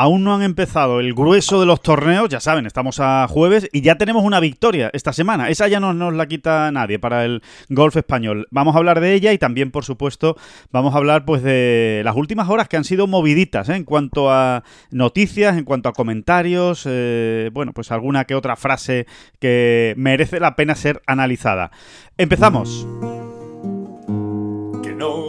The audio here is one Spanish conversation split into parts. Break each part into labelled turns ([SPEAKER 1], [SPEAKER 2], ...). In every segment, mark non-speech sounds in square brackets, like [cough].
[SPEAKER 1] Aún no han empezado el grueso de los torneos, ya saben, estamos a jueves y ya tenemos una victoria esta semana. Esa ya no nos la quita nadie para el golf español. Vamos a hablar de ella y también, por supuesto, vamos a hablar pues de las últimas horas que han sido moviditas ¿eh? en cuanto a noticias, en cuanto a comentarios, eh, bueno, pues alguna que otra frase que merece la pena ser analizada. Empezamos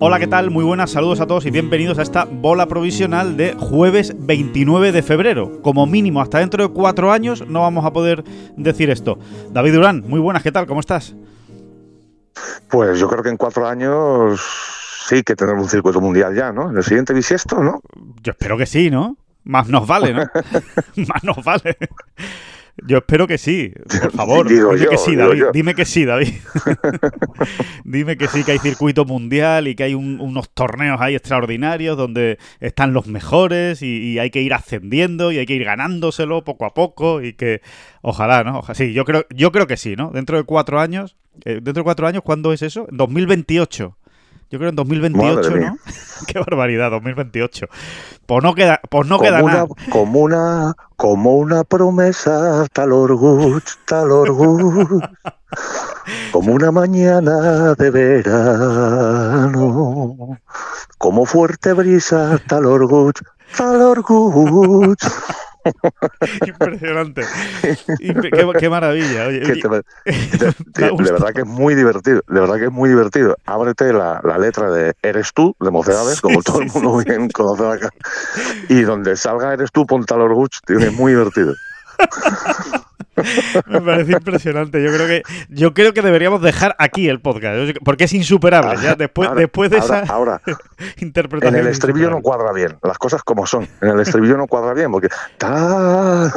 [SPEAKER 1] Hola, ¿qué tal? Muy buenas, saludos a todos y bienvenidos a esta bola provisional de jueves 29 de febrero. Como mínimo, hasta dentro de cuatro años no vamos a poder decir esto. David Durán, muy buenas, ¿qué tal? ¿Cómo estás?
[SPEAKER 2] Pues yo creo que en cuatro años sí que tendremos un circuito mundial ya, ¿no? En el siguiente bisiesto, ¿no?
[SPEAKER 1] Yo espero que sí, ¿no? Más nos vale, ¿no? [laughs] [laughs] Más nos vale. Yo espero que sí, por [laughs] favor. dime que sí, David. Dime que sí, David. dime que sí, que hay circuito mundial y que hay unos torneos ahí extraordinarios donde están los mejores y, hay que ir ascendiendo y hay que ir ganándoselo poco a poco y que ojalá, ¿no? sí, yo creo, yo creo que sí, ¿no? Dentro de cuatro años, eh, dentro de cuatro años, ¿cuándo es eso? En 2028. Yo creo en 2028, ¿no? [laughs] Qué barbaridad, 2028. Pues no queda, pues no queda
[SPEAKER 2] una,
[SPEAKER 1] nada.
[SPEAKER 2] Como una, como una promesa, tal orgullo, tal orgullo. como una mañana de verano. Como fuerte brisa, tal orgullo, tal orgullo. [laughs]
[SPEAKER 1] Impresionante. qué, maravilla. [laughs] de,
[SPEAKER 2] verdad que es muy divertido. De verdad que es muy divertido. Ábrete la, letra de Eres tú, de Mocedades, como todo el mundo bien conoce acá. Y donde salga Eres tú, ponta los Orguch, es muy divertido. [laughs] [laughs]
[SPEAKER 1] Me parece impresionante. Yo creo que yo creo que deberíamos dejar aquí el podcast porque es insuperable. ya [laughs] después, después de esa [laughs] interpretación.
[SPEAKER 2] En el estribillo no cuadra bien. Las cosas como son. En el estribillo no cuadra bien porque tal,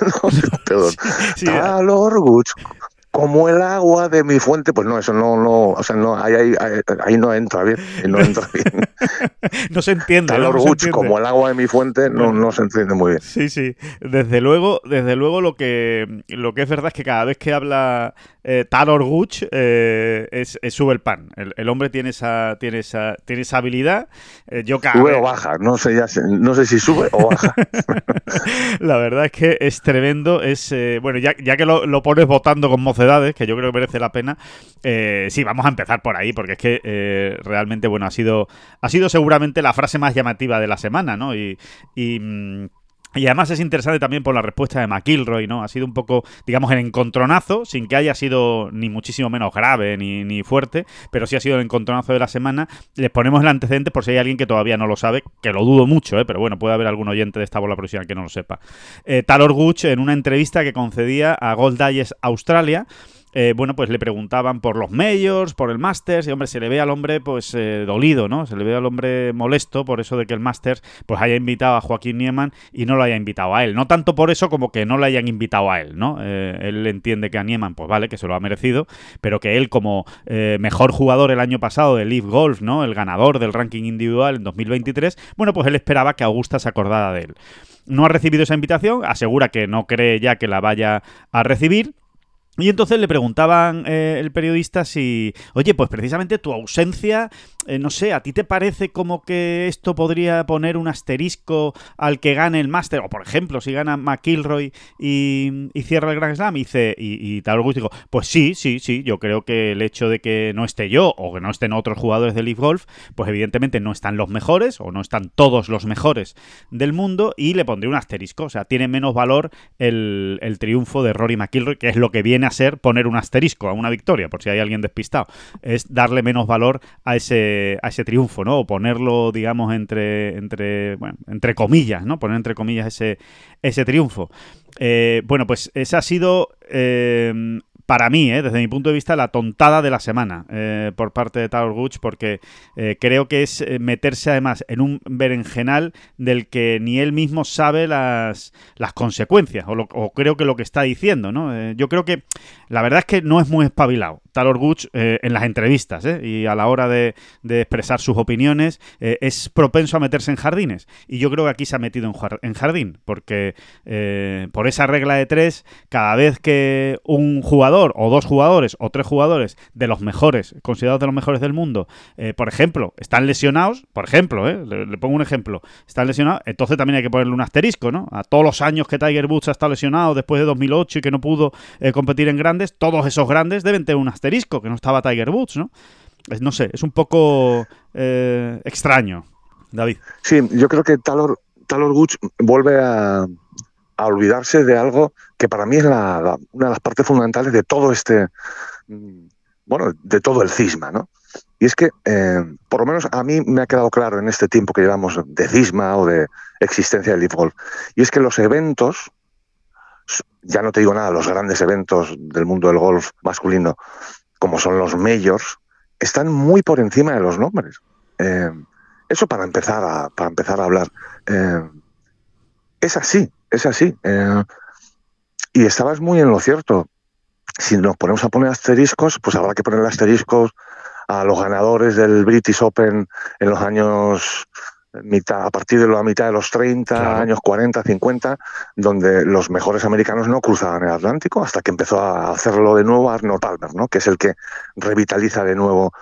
[SPEAKER 2] perdón, tal orgullo como el agua de mi fuente, pues no, eso no, no, o sea, no, ahí, ahí, no entra bien, no entra bien. [laughs]
[SPEAKER 1] no se entiende.
[SPEAKER 2] Tal orgullo como el agua de mi fuente, no, no se entiende muy bien.
[SPEAKER 1] Sí, sí. Desde luego, desde luego lo que, lo que es verdad es que cada vez que habla eh, Talor Guch eh, es, sube el pan. El, hombre tiene esa, tiene esa, tiene esa habilidad. Eh, yo
[SPEAKER 2] sube o baja, no sé, ya no sé si sube o baja. [laughs] [laughs]
[SPEAKER 1] La verdad es que es tremendo. Es bueno, ya, ya que lo, pones votando con mocedades, que yo creo que merece la pena. sí, vamos a empezar por ahí, porque es que realmente, bueno, ha sido, ha sido seguramente la frase más llamativa de la semana, ¿no? Y, y mm, y además es interesante también por la respuesta de McIlroy, ¿no? Ha sido un poco, digamos, el encontronazo, sin que haya sido ni muchísimo menos grave ni, ni fuerte, pero sí ha sido el encontronazo de la semana. Les ponemos el antecedente por si hay alguien que todavía no lo sabe, que lo dudo mucho, ¿eh? pero bueno, puede haber algún oyente de esta bola profesional que no lo sepa. Eh, Talor Guch, en una entrevista que concedía a Gold Australia, eh, bueno, pues le preguntaban por los majors, por el Masters, y hombre, se le ve al hombre pues eh, dolido, ¿no? Se le ve al hombre molesto por eso de que el Masters pues haya invitado a Joaquín Nieman y no lo haya invitado a él. No tanto por eso como que no le hayan invitado a él, ¿no? Eh, él entiende que a Nieman, pues vale, que se lo ha merecido, pero que él como mejor jugador el año pasado de Leaf Golf, ¿no? El ganador del ranking individual en 2023, bueno, pues él esperaba que Augusta se acordara de él. No ha recibido esa invitación, asegura que no cree ya que la vaya a recibir y entonces le preguntaban eh, el periodista si, oye, pues precisamente tu ausencia, eh, no sé, ¿a ti te parece como que esto podría poner un asterisco al que gane el máster? O por ejemplo, si gana McIlroy y, cierra el Grand Slam y, dice, y, y tal digo, pues sí, sí, sí, yo creo que el hecho de que no esté yo o que no estén otros jugadores de Leaf Golf, pues evidentemente no están los mejores o no están todos los mejores del mundo y le pondría un asterisco. O sea, tiene menos valor el, el triunfo de Rory McIlroy, que es lo que viene viene a ser poner un asterisco a una victoria, por si hay alguien despistado. Es darle menos valor a ese, a ese triunfo, ¿no? O ponerlo, digamos, entre, entre, bueno, entre comillas, ¿no? Poner entre comillas ese, ese triunfo. Eh, bueno, pues ese ha sido eh, para mí, eh, desde mi punto de vista, la tontada de la semana eh, por parte de Taylor Gooch, porque eh, creo que es meterse además en un berenjenal del que ni él mismo sabe las, las consecuencias, o, creo que lo que está diciendo, ¿no? yo creo que la verdad es que no es muy espabilado. Talor Gooch en las entrevistas y a la hora de, expresar sus opiniones es propenso a meterse en jardines. Y yo creo que aquí se ha metido en, jardín, porque por esa regla de tres, cada vez que un jugador o dos jugadores o tres jugadores de los mejores, considerados de los mejores del mundo, eh, por ejemplo, están lesionados, por ejemplo, eh, le, pongo un ejemplo, están lesionados, entonces también hay que ponerle un asterisco, ¿no? A todos los años que Tiger Woods ha estado lesionado después de 2008 y que no pudo eh, competir en grandes, todos esos grandes deben tener un asterisco, que no estaba Tiger Woods, ¿no? no sé, es un poco extraño, David.
[SPEAKER 2] Sí, yo creo que Talor, Talor Woods vuelve a, a olvidarse de algo que para mí es la, una de las partes fundamentales de todo este, mm, bueno, de todo el cisma, ¿no? Y es que, eh, por lo menos a mí me ha quedado claro en este tiempo que llevamos de cisma o de existencia del Leaf Golf, y es que los eventos, ya no te digo nada, los grandes eventos del mundo del golf masculino, como son los majors, están muy por encima de los nombres. Eh, eso para empezar a, para empezar a hablar. Eh, es así es así. Eh, y estabas muy en lo cierto. Si nos ponemos a poner asteriscos, pues habrá que poner asteriscos a los ganadores del British Open en los años mitad, a partir de la mitad de los 30, años 40, 50, donde los mejores americanos no cruzaban el Atlántico hasta que empezó a hacerlo de nuevo Arnold Palmer, ¿no? que es el que revitaliza de nuevo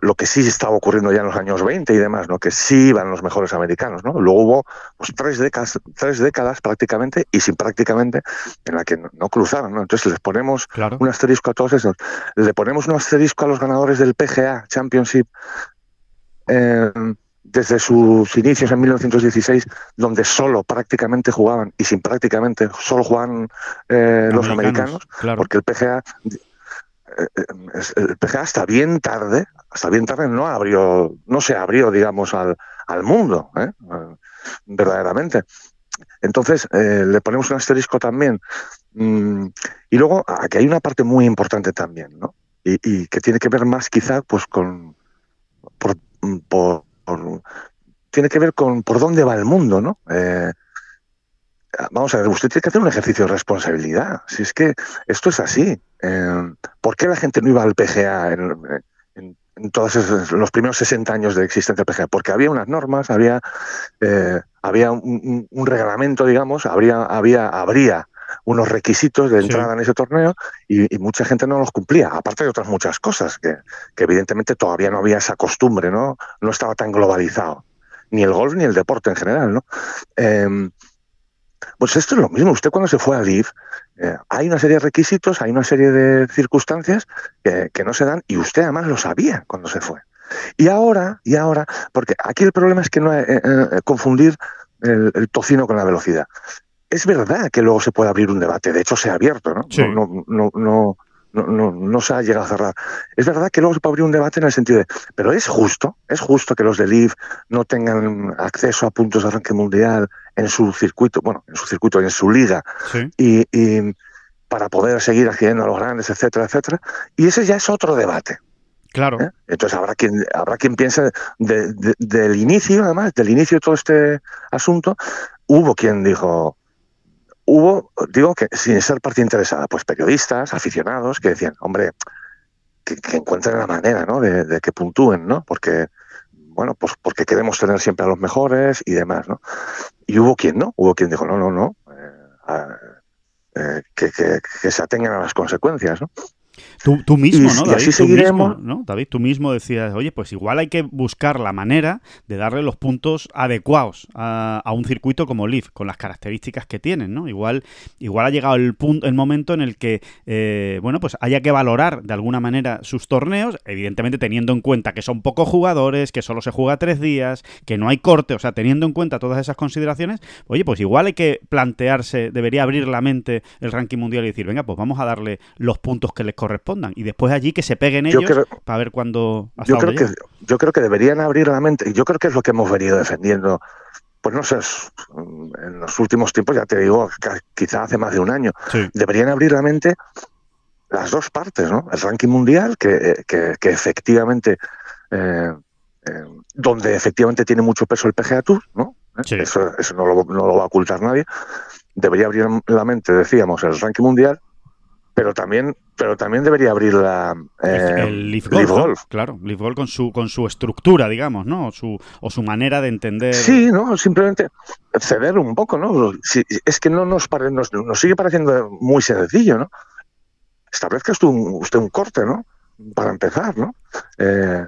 [SPEAKER 2] lo que sí estaba ocurriendo ya en los años 20 y demás, ¿no? que sí iban los mejores americanos. ¿no? Luego hubo pues, tres, décadas, tres décadas prácticamente y sin prácticamente en la que no, cruzaron. ¿no? Entonces les ponemos un asterisco a todos esos. Le ponemos un asterisco a los ganadores del PGA Championship. Eh, desde sus inicios en 1916, donde solo prácticamente jugaban, y sin prácticamente, solo jugaban eh, los americanos, porque el PGA, eh, el PGA hasta bien tarde, hasta bien tarde no abrió, no se abrió, digamos, al, al mundo, ¿eh? verdaderamente. Entonces, le ponemos un asterisco también. Mm, y luego, aquí hay una parte muy importante también, ¿no? Y, y que tiene que ver más quizá pues con por, por tiene que ver con por dónde va el mundo, ¿no? Eh, vamos a ver, usted tiene que hacer un ejercicio de responsabilidad. Si es que esto es así. Eh, ¿Por qué la gente no iba al PGA en, todos los primeros 60 años de existencia del PGA? Porque había unas normas, había, eh, había un, reglamento, digamos, habría, había, habría unos requisitos de entrada en ese torneo y, mucha gente no los cumplía, aparte de otras muchas cosas, que, evidentemente todavía no había esa costumbre, ¿no? No estaba tan globalizado, ni el golf ni el deporte en general, ¿no? Em, pues esto es lo mismo. Usted cuando se fue a LIV, eh, hay una serie de requisitos, hay una serie de circunstancias que, no se dan y usted además lo sabía cuando se fue. Y ahora, y ahora, porque aquí el problema es que no eh, eh, confundir el, tocino con la velocidad es verdad que luego se puede abrir un debate, de hecho se ha abierto, ¿no? No, no, no, no, no, se ha llegado a cerrar. Es verdad que luego se puede abrir un debate en el sentido de, pero es justo, es justo que los de LIV no tengan acceso a puntos de arranque mundial en su circuito, bueno, en su circuito, en su liga, y, para poder seguir accediendo a los grandes, etcétera, etcétera. Y ese ya es otro debate.
[SPEAKER 1] Claro. ¿Eh?
[SPEAKER 2] Entonces habrá quien, habrá quien piense del inicio, además, del inicio de todo este asunto, hubo quien dijo, hubo, digo que sin ser parte interesada, pues periodistas, aficionados, que decían, hombre, que, encuentren la manera, ¿no? De, que puntúen, ¿no? Porque, bueno, pues porque queremos tener siempre a los mejores y demás, ¿no? Y hubo quien no, hubo quien dijo, no, no, no, eh, eh, que, se atengan a las consecuencias, ¿no?
[SPEAKER 1] Tú, mismo, ¿no? David, así seguiremos. ¿no? David, tú mismo decías, oye, pues igual hay que buscar la manera de darle los puntos adecuados a, un circuito como Leaf, con las características que tienen, ¿no? Igual, igual ha llegado el punto, el momento en el que, eh, bueno, pues haya que valorar de alguna manera sus torneos, evidentemente teniendo en cuenta que son pocos jugadores, que solo se juega tres días, que no hay corte, o sea, teniendo en cuenta todas esas consideraciones, oye, pues igual hay que plantearse, debería abrir la mente el ranking mundial y decir, venga, pues vamos a darle los puntos que les correspondan. Y después allí que se peguen ellos para ver cuándo...
[SPEAKER 2] Yo creo, que, yo creo que deberían abrir la mente, y yo creo que es lo que hemos venido defendiendo pues no sé, en los últimos tiempos, ya te digo, quizá hace más de un año, deberían abrir la mente las dos partes, ¿no? El ranking mundial, que, que, efectivamente, eh, eh, donde efectivamente tiene mucho peso el PGA Tour, ¿no? Eso, eso no, lo, no, lo, va a ocultar nadie. Debería abrir la mente, decíamos, el ranking mundial pero también pero también debería abrir la
[SPEAKER 1] eh, el Leaf Golf, claro Leaf Golf con su con su estructura digamos no o su, o su manera de entender
[SPEAKER 2] sí no simplemente ceder un poco no es que no nos, nos, sigue pareciendo muy sencillo no establezca usted un, usted un corte no para empezar no eh,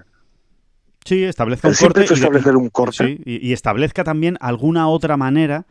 [SPEAKER 1] sí establezca un corte,
[SPEAKER 2] establecer un corte.
[SPEAKER 1] y establezca también alguna otra manera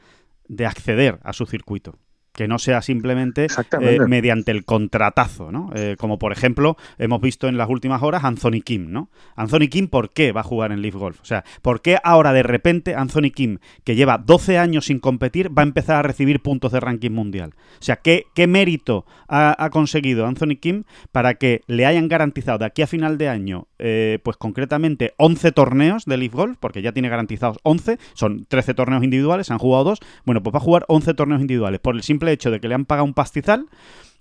[SPEAKER 1] de acceder a su circuito que no sea simplemente eh, mediante el contratazo, ¿no? Eh, como por ejemplo hemos visto en las últimas horas Anthony Kim, ¿no? Anthony Kim, ¿por qué va a jugar en Leaf Golf? O sea, ¿por qué ahora de repente Anthony Kim, que lleva 12 años sin competir, va a empezar a recibir puntos de ranking mundial? O sea, ¿qué, qué mérito ha, conseguido Anthony Kim para que le hayan garantizado de aquí a final de año, eh, pues concretamente 11 torneos de Leaf Golf, porque ya tiene garantizados 11, son 13 torneos individuales, han jugado dos, bueno, pues va a jugar 11 torneos individuales por el simple hecho de que le han pagado un pastizal,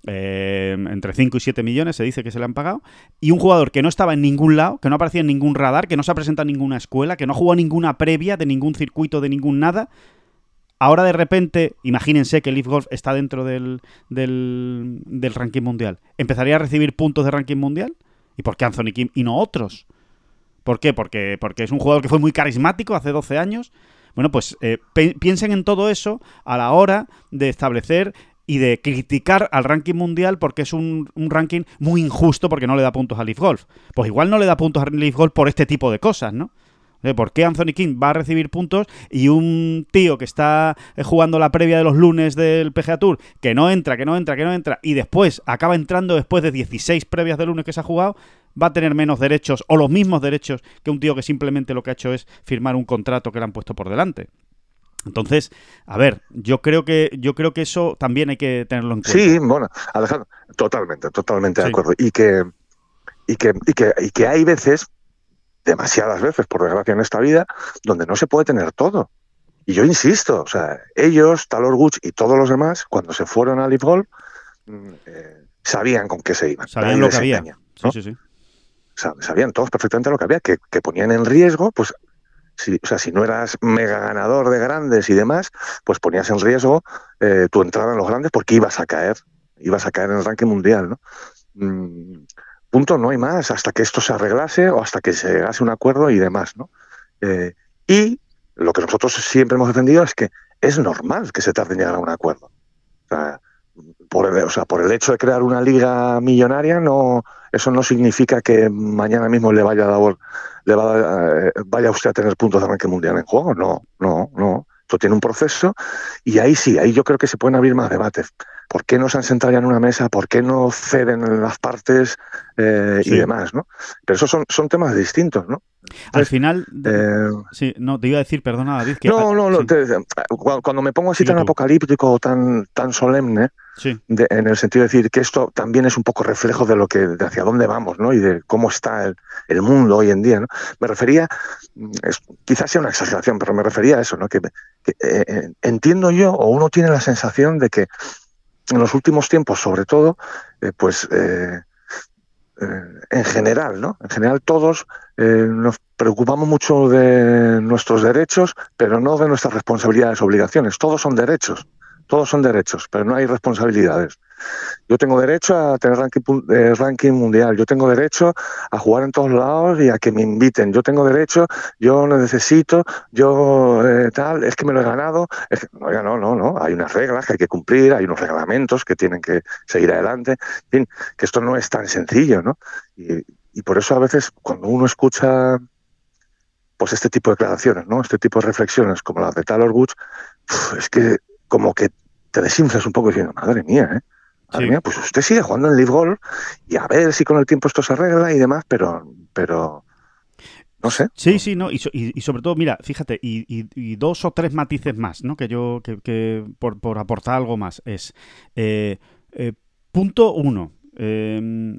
[SPEAKER 1] eh, entre 5 y 7 millones se dice que se le han pagado, y un jugador que no estaba en ningún lado, que no aparecía en ningún radar, que no se ha presentado en ninguna escuela, que no ha jugado ninguna previa de ningún circuito, de ningún nada, ahora de repente, imagínense que Leaf Golf está dentro del, del, del ranking mundial, ¿empezaría a recibir puntos de ranking mundial? ¿Y por qué Anthony Kim y no otros? ¿Por qué? Porque, porque es un jugador que fue muy carismático hace 12 años, bueno, pues eh, piensen en todo eso a la hora de establecer y de criticar al ranking mundial porque es un, ranking muy injusto porque no le da puntos a Leaf Golf. Pues igual no le da puntos a Leaf Golf por este tipo de cosas, ¿no? ¿Por qué Anthony King va a recibir puntos y un tío que está eh, jugando la previa de los lunes del PGA Tour, que no entra, que no entra, que no entra, y después acaba entrando después de 16 previas de lunes que se ha jugado, va a tener menos derechos o los mismos derechos que un tío que simplemente lo que ha hecho es firmar un contrato que le han puesto por delante. Entonces, a ver, yo creo que yo creo que eso también hay que tenerlo en cuenta.
[SPEAKER 2] Sí, bueno, Alejandro, totalmente, totalmente de acuerdo. Y que, y que, y que, y que hay veces, demasiadas veces, por desgracia en esta vida, donde no se puede tener todo. Y yo insisto, o sea, ellos, Talor Guch y todos los demás, cuando se fueron a Live Golf, mm, eh, sabían con qué se iban.
[SPEAKER 1] Sabían lo que había. Sí, sí, sí
[SPEAKER 2] sabían todos perfectamente lo que había, que, ponían en riesgo, pues, si, o sea, si no eras mega ganador de grandes y demás, pues ponías en riesgo eh, tu entrada en los grandes porque ibas a caer, ibas a caer en el ranking mundial, ¿no? Mm, punto, no hay más, hasta que esto se arreglase o hasta que se llegase un acuerdo y demás, ¿no? Eh, y lo que nosotros siempre hemos defendido es que es normal que se tarde en llegar a un acuerdo. O sea, por el, o sea, por el hecho de crear una liga millonaria, no, eso no significa que mañana mismo le vaya a dar, le eh, vaya usted a tener puntos de arranque mundial en juego. No, no, no. Esto tiene un proceso y ahí sí, ahí yo creo que se pueden abrir más debates. ¿Por qué no se han sentado ya en una mesa? ¿Por qué no ceden las partes eh, y demás? ¿no? Pero esos son, son temas distintos, ¿no?
[SPEAKER 1] Al final, eh, sí, no, te iba a decir, perdona David, que...
[SPEAKER 2] No, no, cuando me pongo así tan apocalíptico, tan, tan solemne, en el sentido de decir que esto también es un poco reflejo de lo que, de hacia dónde vamos, ¿no? Y de cómo está el, mundo hoy en día, ¿no? Me refería, es, quizás sea una exageración, pero me refería a eso, ¿no? Que, eh, eh, entiendo yo, o uno tiene la sensación de que en los últimos tiempos, sobre todo, pues en general, ¿no? En general todos eh, nos preocupamos mucho de nuestros derechos, pero no de nuestras responsabilidades, obligaciones. Todos son derechos, todos son derechos, pero no hay responsabilidades. Yo tengo derecho a tener ranking, eh, ranking mundial, yo tengo derecho a jugar en todos lados y a que me inviten, yo tengo derecho, yo no necesito, yo eh, tal, es que me lo he ganado. no, no, no, no, hay unas reglas que hay que cumplir, hay unos reglamentos que tienen que seguir adelante, en fin, que esto no es tan sencillo, ¿no? Y, y por eso a veces cuando uno escucha pues este tipo de declaraciones, ¿no? Este tipo de reflexiones como las de Taylor Woods, es que como que te desinflas un poco diciendo, madre mía, ¿eh? Mía, pues usted sigue jugando en Live Golf y a ver si con el tiempo esto se arregla y demás, pero, pero no sé.
[SPEAKER 1] Sí, sí, no, y, sobre todo, mira, fíjate, y, dos o tres matices más, ¿no? Que yo, que, por, por, aportar algo más, es eh, eh, punto uno. Eh,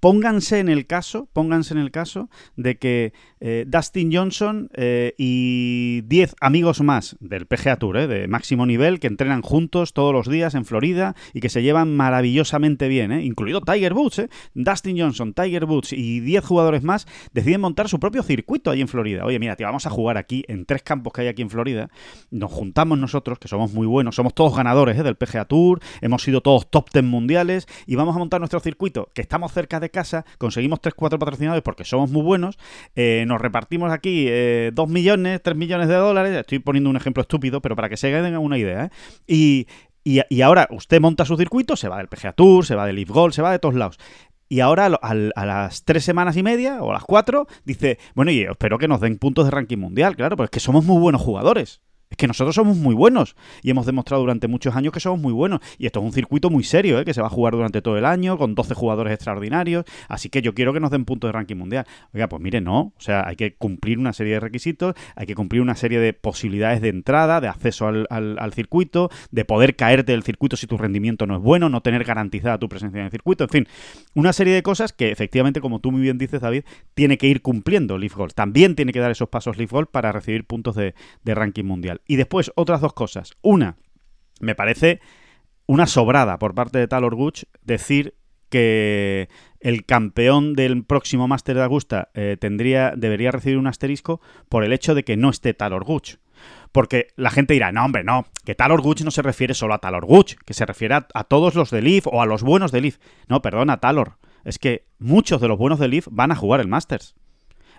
[SPEAKER 1] pónganse en el caso, pónganse en el caso de que eh, Dustin Johnson eh, y 10 amigos más del PGA Tour, eh, de máximo nivel, que entrenan juntos todos los días en Florida y que se llevan maravillosamente bien, incluido Tiger Woods, Dustin Johnson, Tiger Woods y 10 jugadores más, deciden montar su propio circuito ahí en Florida. Oye, mira, tío, vamos a jugar aquí en tres campos que hay aquí en Florida. Nos juntamos nosotros, que somos muy buenos, somos todos ganadores del PGA Tour, hemos sido todos top 10 mundiales y vamos a montar nuestro circuito, que estamos cerca de casa, conseguimos 3-4 patrocinadores porque somos muy buenos, eh, nos repartimos aquí 2 eh, millones, 3 millones de dólares, estoy poniendo un ejemplo estúpido, pero para que se den una idea, ¿eh? y, y, ahora usted monta su circuito, se va del PGA Tour, se va del Leaf Gold, se va de todos lados. Y ahora a, las tres semanas y media o a las cuatro dice, bueno, y espero que nos den puntos de ranking mundial, claro, porque es que somos muy buenos jugadores. Es que nosotros somos muy buenos y hemos demostrado durante muchos años que somos muy buenos. Y esto es un circuito muy serio, ¿eh? que se va a jugar durante todo el año con 12 jugadores extraordinarios. Así que yo quiero que nos den puntos de ranking mundial. Oiga, pues mire, no. O sea, hay que cumplir una serie de requisitos, hay que cumplir una serie de posibilidades de entrada, de acceso al, al circuito, de poder caerte del circuito si tu rendimiento no es bueno, no tener garantizada tu presencia en el circuito. En fin, una serie de cosas que efectivamente, como tú muy bien dices, David, tiene que ir cumpliendo Leaf Gold. También tiene que dar esos pasos Leaf Gold para recibir puntos de ranking mundial. Y después, otras dos cosas. Una, me parece una sobrada por parte de Talor Guch decir que el campeón del próximo Máster de Augusta eh, tendría, debería recibir un asterisco por el hecho de que no esté Talor Guch. Porque la gente dirá, no, hombre, no, que Talor Guch no se refiere solo a Talor Guch, que se refiere a, todos los de Leaf o a los buenos de Leaf. No, perdona, Talor. Es que muchos de los buenos de Leaf van a jugar el Masters.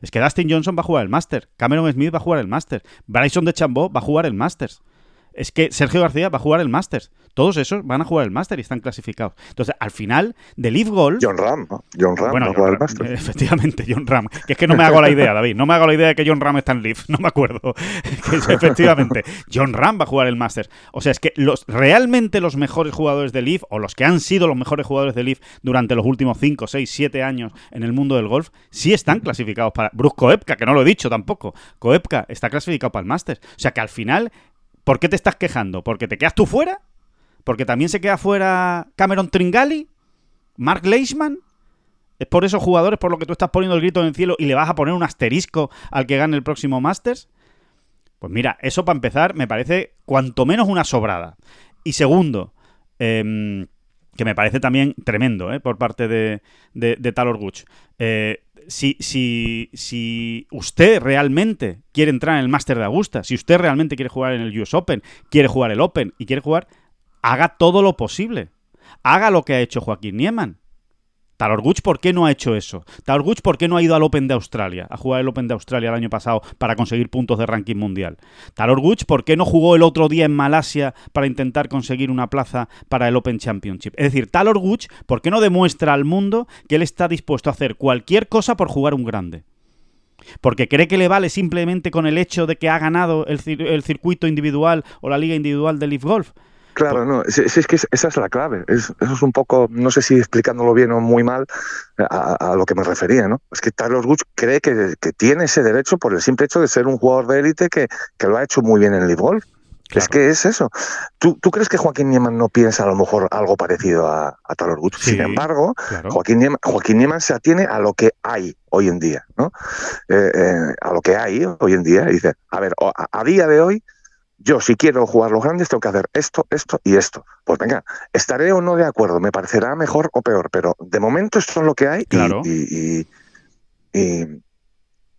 [SPEAKER 1] Es que Dustin Johnson va a jugar el Master, Cameron Smith va a jugar el Master, Bryson de Chambó va a jugar el Masters. Es que Sergio García va a jugar el Masters. Todos esos van a jugar el Master y están clasificados. Entonces, al final, de Leaf Golf...
[SPEAKER 2] John Ram, John Ram va a jugar el Master.
[SPEAKER 1] Efectivamente, John Ram. Que es que no me hago la idea, David. No me hago la idea de que John Ram está en Leaf. [laughs] No me acuerdo. [laughs] efectivamente, John Ram va a jugar el Master. O sea, es que los realmente los mejores jugadores de Leaf, o los que han sido los mejores jugadores de Leaf durante los últimos 5, 6, 7 años en el mundo del golf, sí están clasificados para... Bruce Koepka, que no lo he dicho tampoco. Koepka está clasificado para el Master. O sea, que al final ¿Por qué te estás quejando? ¿Porque te quedas tú fuera? ¿Porque también se queda fuera Cameron Tringali? ¿Mark Leishman? ¿Es por esos jugadores por lo que tú estás poniendo el grito en el cielo y le vas a poner un asterisco al que gane el próximo Masters? Pues mira, eso para empezar me parece cuanto menos una sobrada. Y segundo, em, que me parece también tremendo ¿eh? por parte de, de, Talor Guch. Eh, si, si, si usted realmente quiere entrar en el Master de Augusta, si usted realmente quiere jugar en el US Open, quiere jugar el Open y quiere jugar, haga todo lo posible. Haga lo que ha hecho Joaquín Nieman. Talor Guch, ¿por qué no ha hecho eso? Talor Guch, ¿por qué no ha ido al Open de Australia, a jugar el Open de Australia el año pasado para conseguir puntos de ranking mundial? Talor Guch, ¿por qué no jugó el otro día en Malasia para intentar conseguir una plaza para el Open Championship? Es decir, Talor Guch, ¿por qué no demuestra al mundo que él está dispuesto a hacer cualquier cosa por jugar un grande? Porque cree que le vale simplemente con el hecho de que ha ganado el, el circuito individual o la liga individual de Leaf Golf.
[SPEAKER 2] Claro, no, es, es, que esa es la clave. eso es un poco, no sé si explicándolo bien o muy mal a, lo que me refería, ¿no? Es que Carlos Guch cree que, tiene ese derecho por el simple hecho de ser un jugador de élite que, lo ha hecho muy bien en el Golf. Es que es eso. ¿Tú, ¿Tú, crees que Joaquín Nieman no piensa a lo mejor algo parecido a, a Taylor Sin embargo, Joaquín, Nieman, Joaquín Nieman se atiene a lo que hay hoy en día, ¿no? Eh, eh, a lo que hay hoy en día. Y dice, a ver, a día de hoy, yo si quiero jugar los grandes tengo que hacer esto, esto y esto. Pues venga, estaré o no de acuerdo, me parecerá mejor o peor, pero de momento esto es lo que hay claro. y, y,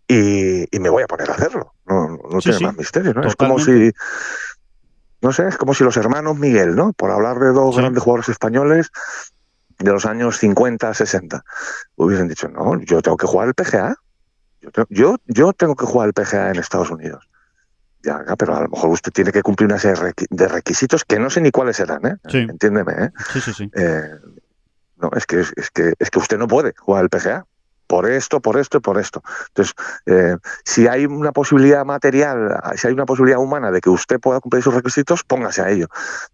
[SPEAKER 2] y, me voy a poner a hacerlo. No, tiene más misterio, ¿no? Es como si... No sé, es como si los hermanos Miguel, ¿no? Por hablar de dos grandes jugadores españoles de los años 50, 60, hubiesen dicho, no, yo tengo que jugar el PGA. Yo, yo, yo tengo que jugar el PGA en Estados Unidos ya, pero a lo mejor usted tiene que cumplir una serie de requisitos que no sé ni cuáles serán, ¿eh? Entiéndeme, ¿eh?
[SPEAKER 1] Sí, sí, sí.
[SPEAKER 2] Eh, no, es que, es, que, es que usted no puede jugar el PGA por esto, por esto y por esto. Entonces, eh, si hay una posibilidad material, si hay una posibilidad humana de que usted pueda cumplir sus requisitos, póngase a ello.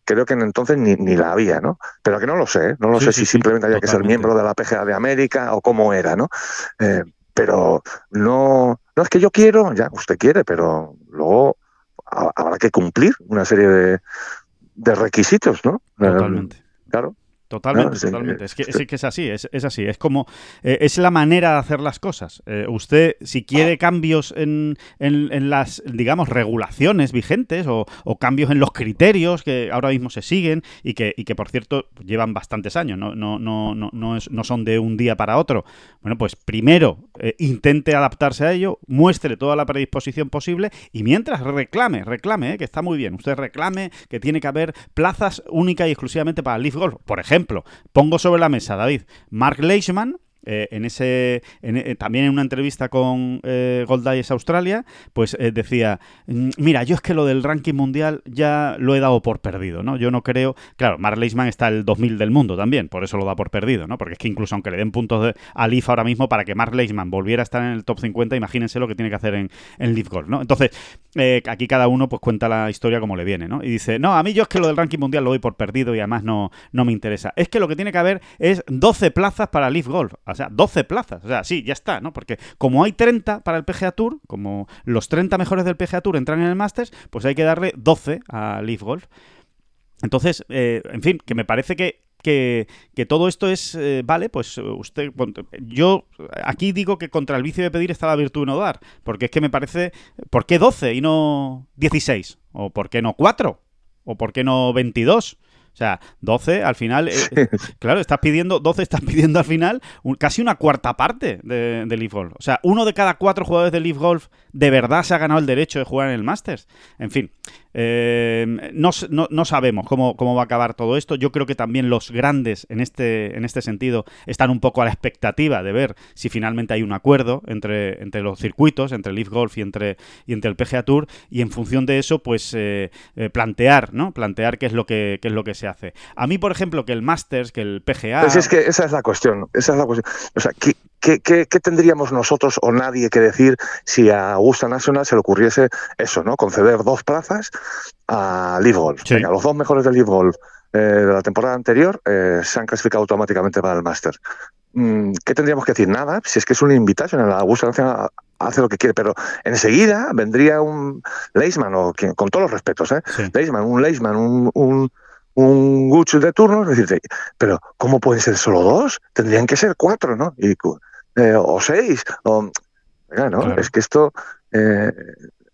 [SPEAKER 2] Creo que entonces ni, ni la había, ¿no? Pero que no lo sé, ¿eh? no lo sé si simplemente había que ser miembro de la PGA de América o cómo era, ¿no? Eh, pero no, no es que yo quiero, ya, usted quiere, pero luego habrá que cumplir una serie de, de requisitos, ¿no?
[SPEAKER 1] Totalmente.
[SPEAKER 2] claro.
[SPEAKER 1] Totalmente, totalmente. Es que, es que, es así, es, es así. Es como, eh, es la manera de hacer las cosas. Eh, usted, si quiere cambios en, en, las, digamos, regulaciones vigentes o, cambios en los criterios que ahora mismo se siguen y que, y que por cierto, llevan bastantes años, no, no, no, no, no, es, no son de un día para otro. Bueno, pues primero eh, intente adaptarse a ello, muestre toda la predisposición posible y mientras reclame, reclame, que está muy bien, usted reclame que tiene que haber plazas únicas y exclusivamente para el Leaf Golf, por ejemplo ejemplo, pongo sobre la mesa, David, Mark Leishman, eh, en ese eh, también en una entrevista con eh, Australia, pues eh, decía, mm, mira, yo es que lo del ranking mundial ya lo he dado por perdido, ¿no? Yo no creo, claro, Mark Leishman está el 2000 del mundo también, por eso lo da por perdido, ¿no? Porque es que incluso aunque le den puntos de, a Leaf ahora mismo para que Mark Leishman volviera a estar en el top 50, imagínense lo que tiene que hacer en, en Leaf Golf, ¿no? Entonces, aquí cada uno pues cuenta la historia como le viene, ¿no? Y dice, no, a mí yo es que lo del ranking mundial lo doy por perdido y además no, no me interesa. Es que lo que tiene que haber es 12 plazas para Leaf Golf. O sea, 12 plazas. O sea, sí, ya está, ¿no? Porque como hay 30 para el PGA Tour, como los 30 mejores del PGA Tour entran en el Masters, pues hay que darle 12 a Leaf Golf. Entonces, eh, en fin, que me parece que, que, todo esto es, eh, vale, pues usted, yo aquí digo que contra el vicio de pedir está la virtud de no dar, porque es que me parece, ¿por qué 12 y no 16? ¿O por qué no 4? ¿O por qué no 22? O sea, 12 al final, eh, [laughs] claro, estás pidiendo, 12 estás pidiendo al final casi una cuarta parte de, de, Leaf Golf. O sea, uno de cada cuatro jugadores de Leaf Golf de verdad se ha ganado el derecho de jugar en el Masters. En fin, eh, no, no, sabemos cómo, cómo, va a acabar todo esto. Yo creo que también los grandes en este, en este sentido están un poco a la expectativa de ver si finalmente hay un acuerdo entre, entre los circuitos, entre Leaf Golf y entre, y entre el PGA Tour, y en función de eso, pues eh, plantear, ¿no? Plantear qué es lo que qué es lo que se hace. A mí, por ejemplo, que el Masters, que el PGA.
[SPEAKER 2] Pues es que esa es la cuestión. Esa es la cuestión. O sea, ¿qué, qué, qué tendríamos nosotros o nadie que decir si a Augusta National se le ocurriese eso, ¿no? Conceder dos plazas a Leaf Golf. los dos mejores del Leaf Golf eh, de la temporada anterior eh, se han clasificado automáticamente para el Master. Mm, ¿Qué tendríamos que decir? Nada, si es que es una invitación, la Augusta National hace lo que quiere, pero enseguida vendría un Leisman, o con todos los respetos, ¿eh? Leisman, un Leisman, un, un, un Gucci de turno, es decir, pero ¿cómo pueden ser solo dos? Tendrían que ser cuatro, ¿no? Y, eh, o seis, o, ¿no? Es que esto eh,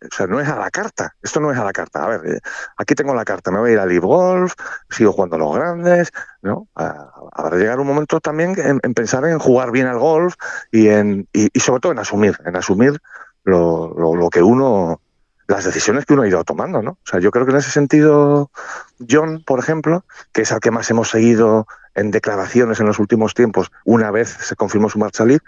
[SPEAKER 2] o sea, no es a la carta. Esto no es a la carta. A ver, eh, aquí tengo la carta. Me voy a ir a Live Golf, sigo jugando a los grandes, ¿no? habrá llegar un momento también en, pensar en jugar bien al golf y en y, sobre todo en asumir, en asumir lo, lo, que uno las decisiones que uno ha ido tomando, ¿no? O sea, yo creo que en ese sentido, John, por ejemplo, que es al que más hemos seguido en declaraciones en los últimos tiempos, una vez se confirmó su marcha libre,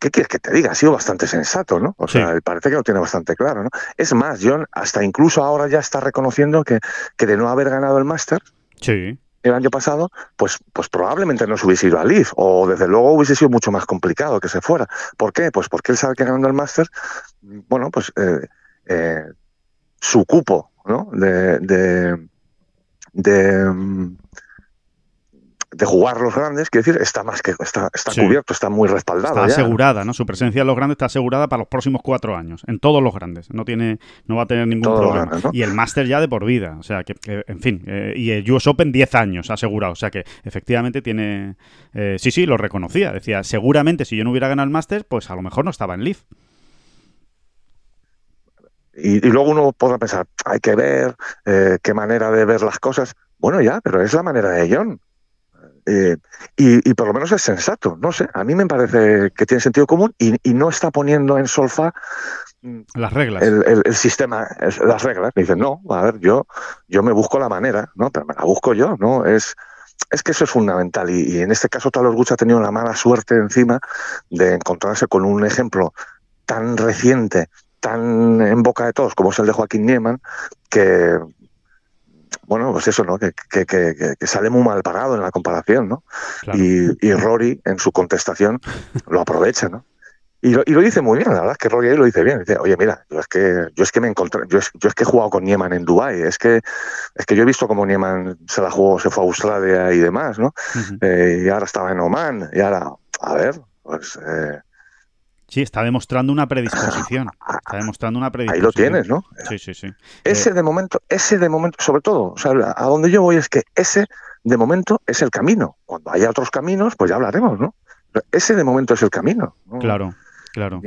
[SPEAKER 2] ¿qué quieres que te diga? Ha sido bastante sensato, ¿no? O sea, parece que lo tiene bastante claro, ¿no? Es más, John hasta incluso ahora ya está reconociendo que, que de no haber ganado el Master
[SPEAKER 1] sí.
[SPEAKER 2] el año pasado, pues, pues probablemente no se hubiese ido al Leaf, o desde luego hubiese sido mucho más complicado que se fuera. ¿Por qué? Pues porque él sabe que ganando el Master, bueno, pues eh, eh, su cupo, ¿no? de, de, de mm, de jugar los grandes, quiero decir, está más que está, está cubierto, está muy respaldado.
[SPEAKER 1] Está asegurada, ¿no? Su presencia en los grandes está asegurada para los próximos cuatro años, en todos los grandes. No tiene, no va a tener ningún problema. Y el máster ya de por vida, o sea que, en fin, eh, y el US Open 10 años asegurado, o sea que efectivamente tiene, eh, sí, sí, lo reconocía, decía, seguramente si yo no hubiera ganado el máster, pues a lo mejor no estaba en Leaf.
[SPEAKER 2] Y, luego uno podrá pensar, hay que ver eh, qué manera de ver las cosas. Bueno, ya, pero es la manera de John. Eh, y, por lo menos es sensato, no sé, a mí me parece que tiene sentido común y, no está poniendo en solfa
[SPEAKER 1] las reglas.
[SPEAKER 2] El, sistema, las reglas. Me dicen, no, a ver, yo, yo me busco la manera, ¿no? Pero me la busco yo, ¿no? Es, es que eso es fundamental y, en este caso Taylor Gucci ha tenido la mala suerte encima de encontrarse con un ejemplo tan reciente, tan en boca de todos como es el de Joaquín Nieman, que bueno, pues eso, ¿no? Que, que, que, sale muy mal pagado en la comparación, ¿no? Y, y, Rory, en su contestación, lo aprovecha, ¿no? Y lo, y lo, dice muy bien, la verdad es que Rory ahí lo dice bien. Dice, oye, mira, yo es que, yo es que me encontré, yo es, yo es que he jugado con Nieman en Dubai es que, es que yo he visto cómo Nieman se la jugó, se fue a Australia y demás, ¿no? Eh, y ahora estaba en Oman, y ahora, a ver, pues... Eh,
[SPEAKER 1] Sí, está demostrando una predisposición. Está demostrando una predisposición.
[SPEAKER 2] Ahí lo tienes, ¿no?
[SPEAKER 1] Sí, sí, sí.
[SPEAKER 2] Ese eh, de momento, ese de momento, sobre todo, o sea, a donde yo voy es que ese de momento es el camino. Cuando haya otros caminos, pues ya hablaremos, ¿no? ese de momento es el camino.
[SPEAKER 1] Claro. Claro.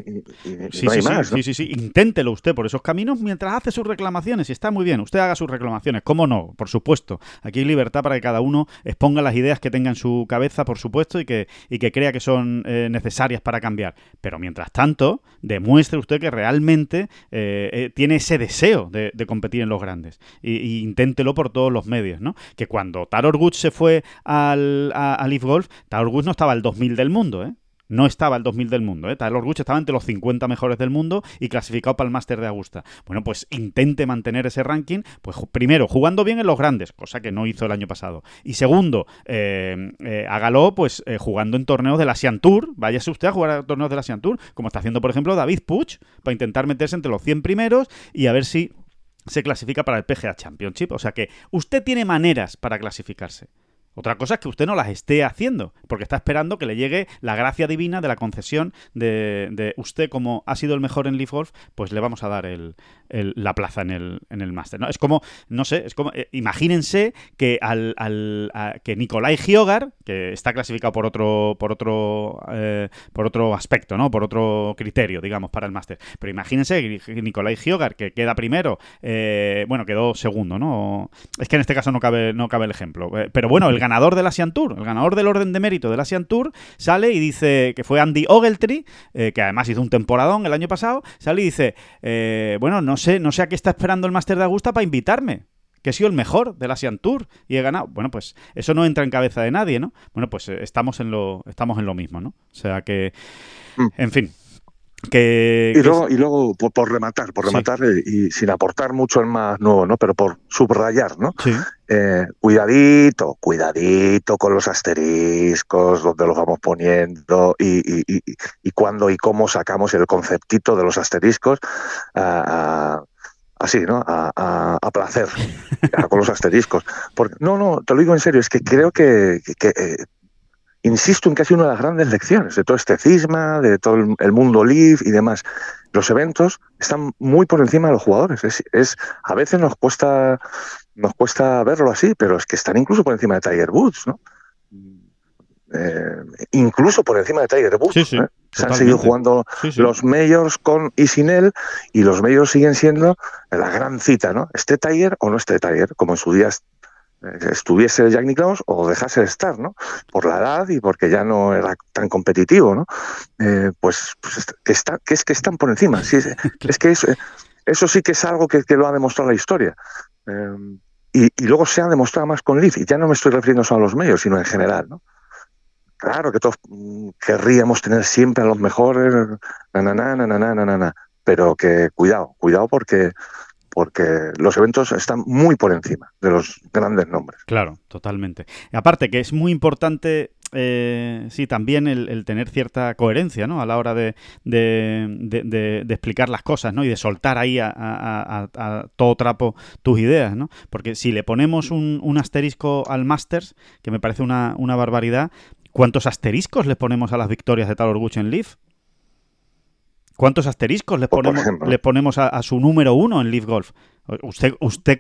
[SPEAKER 1] sí, sí, sí, sí, sí, Inténtelo usted por esos caminos mientras hace sus reclamaciones. Y está muy bien, usted haga sus reclamaciones. ¿Cómo no? Por supuesto. Aquí hay libertad para que cada uno exponga las ideas que tenga en su cabeza, por supuesto, y que, y que crea que son eh, necesarias para cambiar. Pero mientras tanto, demuestre usted que realmente eh, eh, tiene ese deseo de, competir en los grandes. Y, inténtelo por todos los medios, ¿no? Que cuando Taror Goods se fue al, a, Leaf Golf, Taror Goods no estaba al 2000 del mundo, ¿eh? No estaba el 2000 del mundo. ¿eh? Taylor Gooch estaba entre los 50 mejores del mundo y clasificado para el Máster de Augusta. Bueno, pues intente mantener ese ranking, pues primero, jugando bien en los grandes, cosa que no hizo el año pasado. Y segundo, eh, eh, hágalo pues eh, jugando en torneos de la Asian Tour. Váyase usted a jugar a torneos de la Asian Tour, como está haciendo, por ejemplo, David Puch, para intentar meterse entre los 100 primeros y a ver si se clasifica para el PGA Championship. O sea que usted tiene maneras para clasificarse. Otra cosa es que usted no las esté haciendo, porque está esperando que le llegue la gracia divina de la concesión de, usted, como ha sido el mejor en Leaf Golf, pues le vamos a dar el, la plaza en el, en el máster. ¿no? Es como, no sé, es como, eh, imagínense que al, al que Nicolai Giogar, que está clasificado por otro, por otro, eh, por otro aspecto, ¿no? Por otro criterio, digamos, para el máster. Pero imagínense que Nicolai Giogar, que queda primero, eh, bueno, quedó segundo, ¿no? Es que en este caso no cabe, no cabe el ejemplo. pero bueno, el ganador del Asian Tour, el ganador del orden de mérito del Asian Tour, sale y dice que fue Andy Ogletree, eh, que además hizo un temporadón el año pasado, sale y dice, eh, bueno, no sé, no sé a qué está esperando el Máster de Augusta para invitarme que he sido el mejor del Asian Tour y he ganado. Bueno, pues eso no entra en cabeza de nadie, ¿no? Bueno, pues eh, estamos en lo, estamos en lo mismo, ¿no? O sea que, mm. en fin,
[SPEAKER 2] y, luego, y luego por, rematar, por rematar eh, y sin aportar mucho el más nuevo, ¿no? Pero por subrayar, ¿no? Eh, cuidadito, cuidadito con los asteriscos, donde los vamos poniendo y, y, y, y cuándo y cómo sacamos el conceptito de los asteriscos. así, ¿no? A, placer, con los asteriscos. Porque, no, no, te lo digo en serio, es que creo que, que, eh, insisto en que ha sido una de las grandes lecciones de todo este cisma, de todo el mundo live y demás. Los eventos están muy por encima de los jugadores. Es, a veces nos cuesta nos cuesta verlo así, pero es que están incluso por encima de Tiger Woods, ¿no? Eh, incluso por encima de Tiger Woods. ¿eh? Se han seguido jugando los majors con y sin él, y los majors siguen siendo la gran cita, ¿no? Esté Tiger o no esté Tiger, como en su día estuviese Jack Nicklaus o dejase de estar, ¿no? Por la edad y porque ya no era tan competitivo, ¿no? Eh, pues, pues que, está, que es que están por encima. Sí, [laughs] es que eso, eso, sí que es algo que, lo ha demostrado la historia. Eh, y, luego se ha demostrado más con Leaf. Y ya no me estoy refiriendo solo a los medios, sino en general, ¿no? Claro que todos mm, querríamos tener siempre a los mejores, na, na, na, pero que cuidado, cuidado porque porque los eventos están muy por encima de los grandes nombres.
[SPEAKER 1] Claro, totalmente. aparte que es muy importante eh, sí, también el, tener cierta coherencia, ¿no? A la hora de, explicar las cosas, ¿no? Y de soltar ahí a, todo trapo tus ideas, ¿no? Porque si le ponemos un, asterisco al Masters, que me parece una, barbaridad, ¿cuántos asteriscos le ponemos a las victorias de Talor Gucci en Leaf? ¿Cuántos asteriscos le ponemos, le ponemos a, su número uno en Leaf Golf? Usted, usted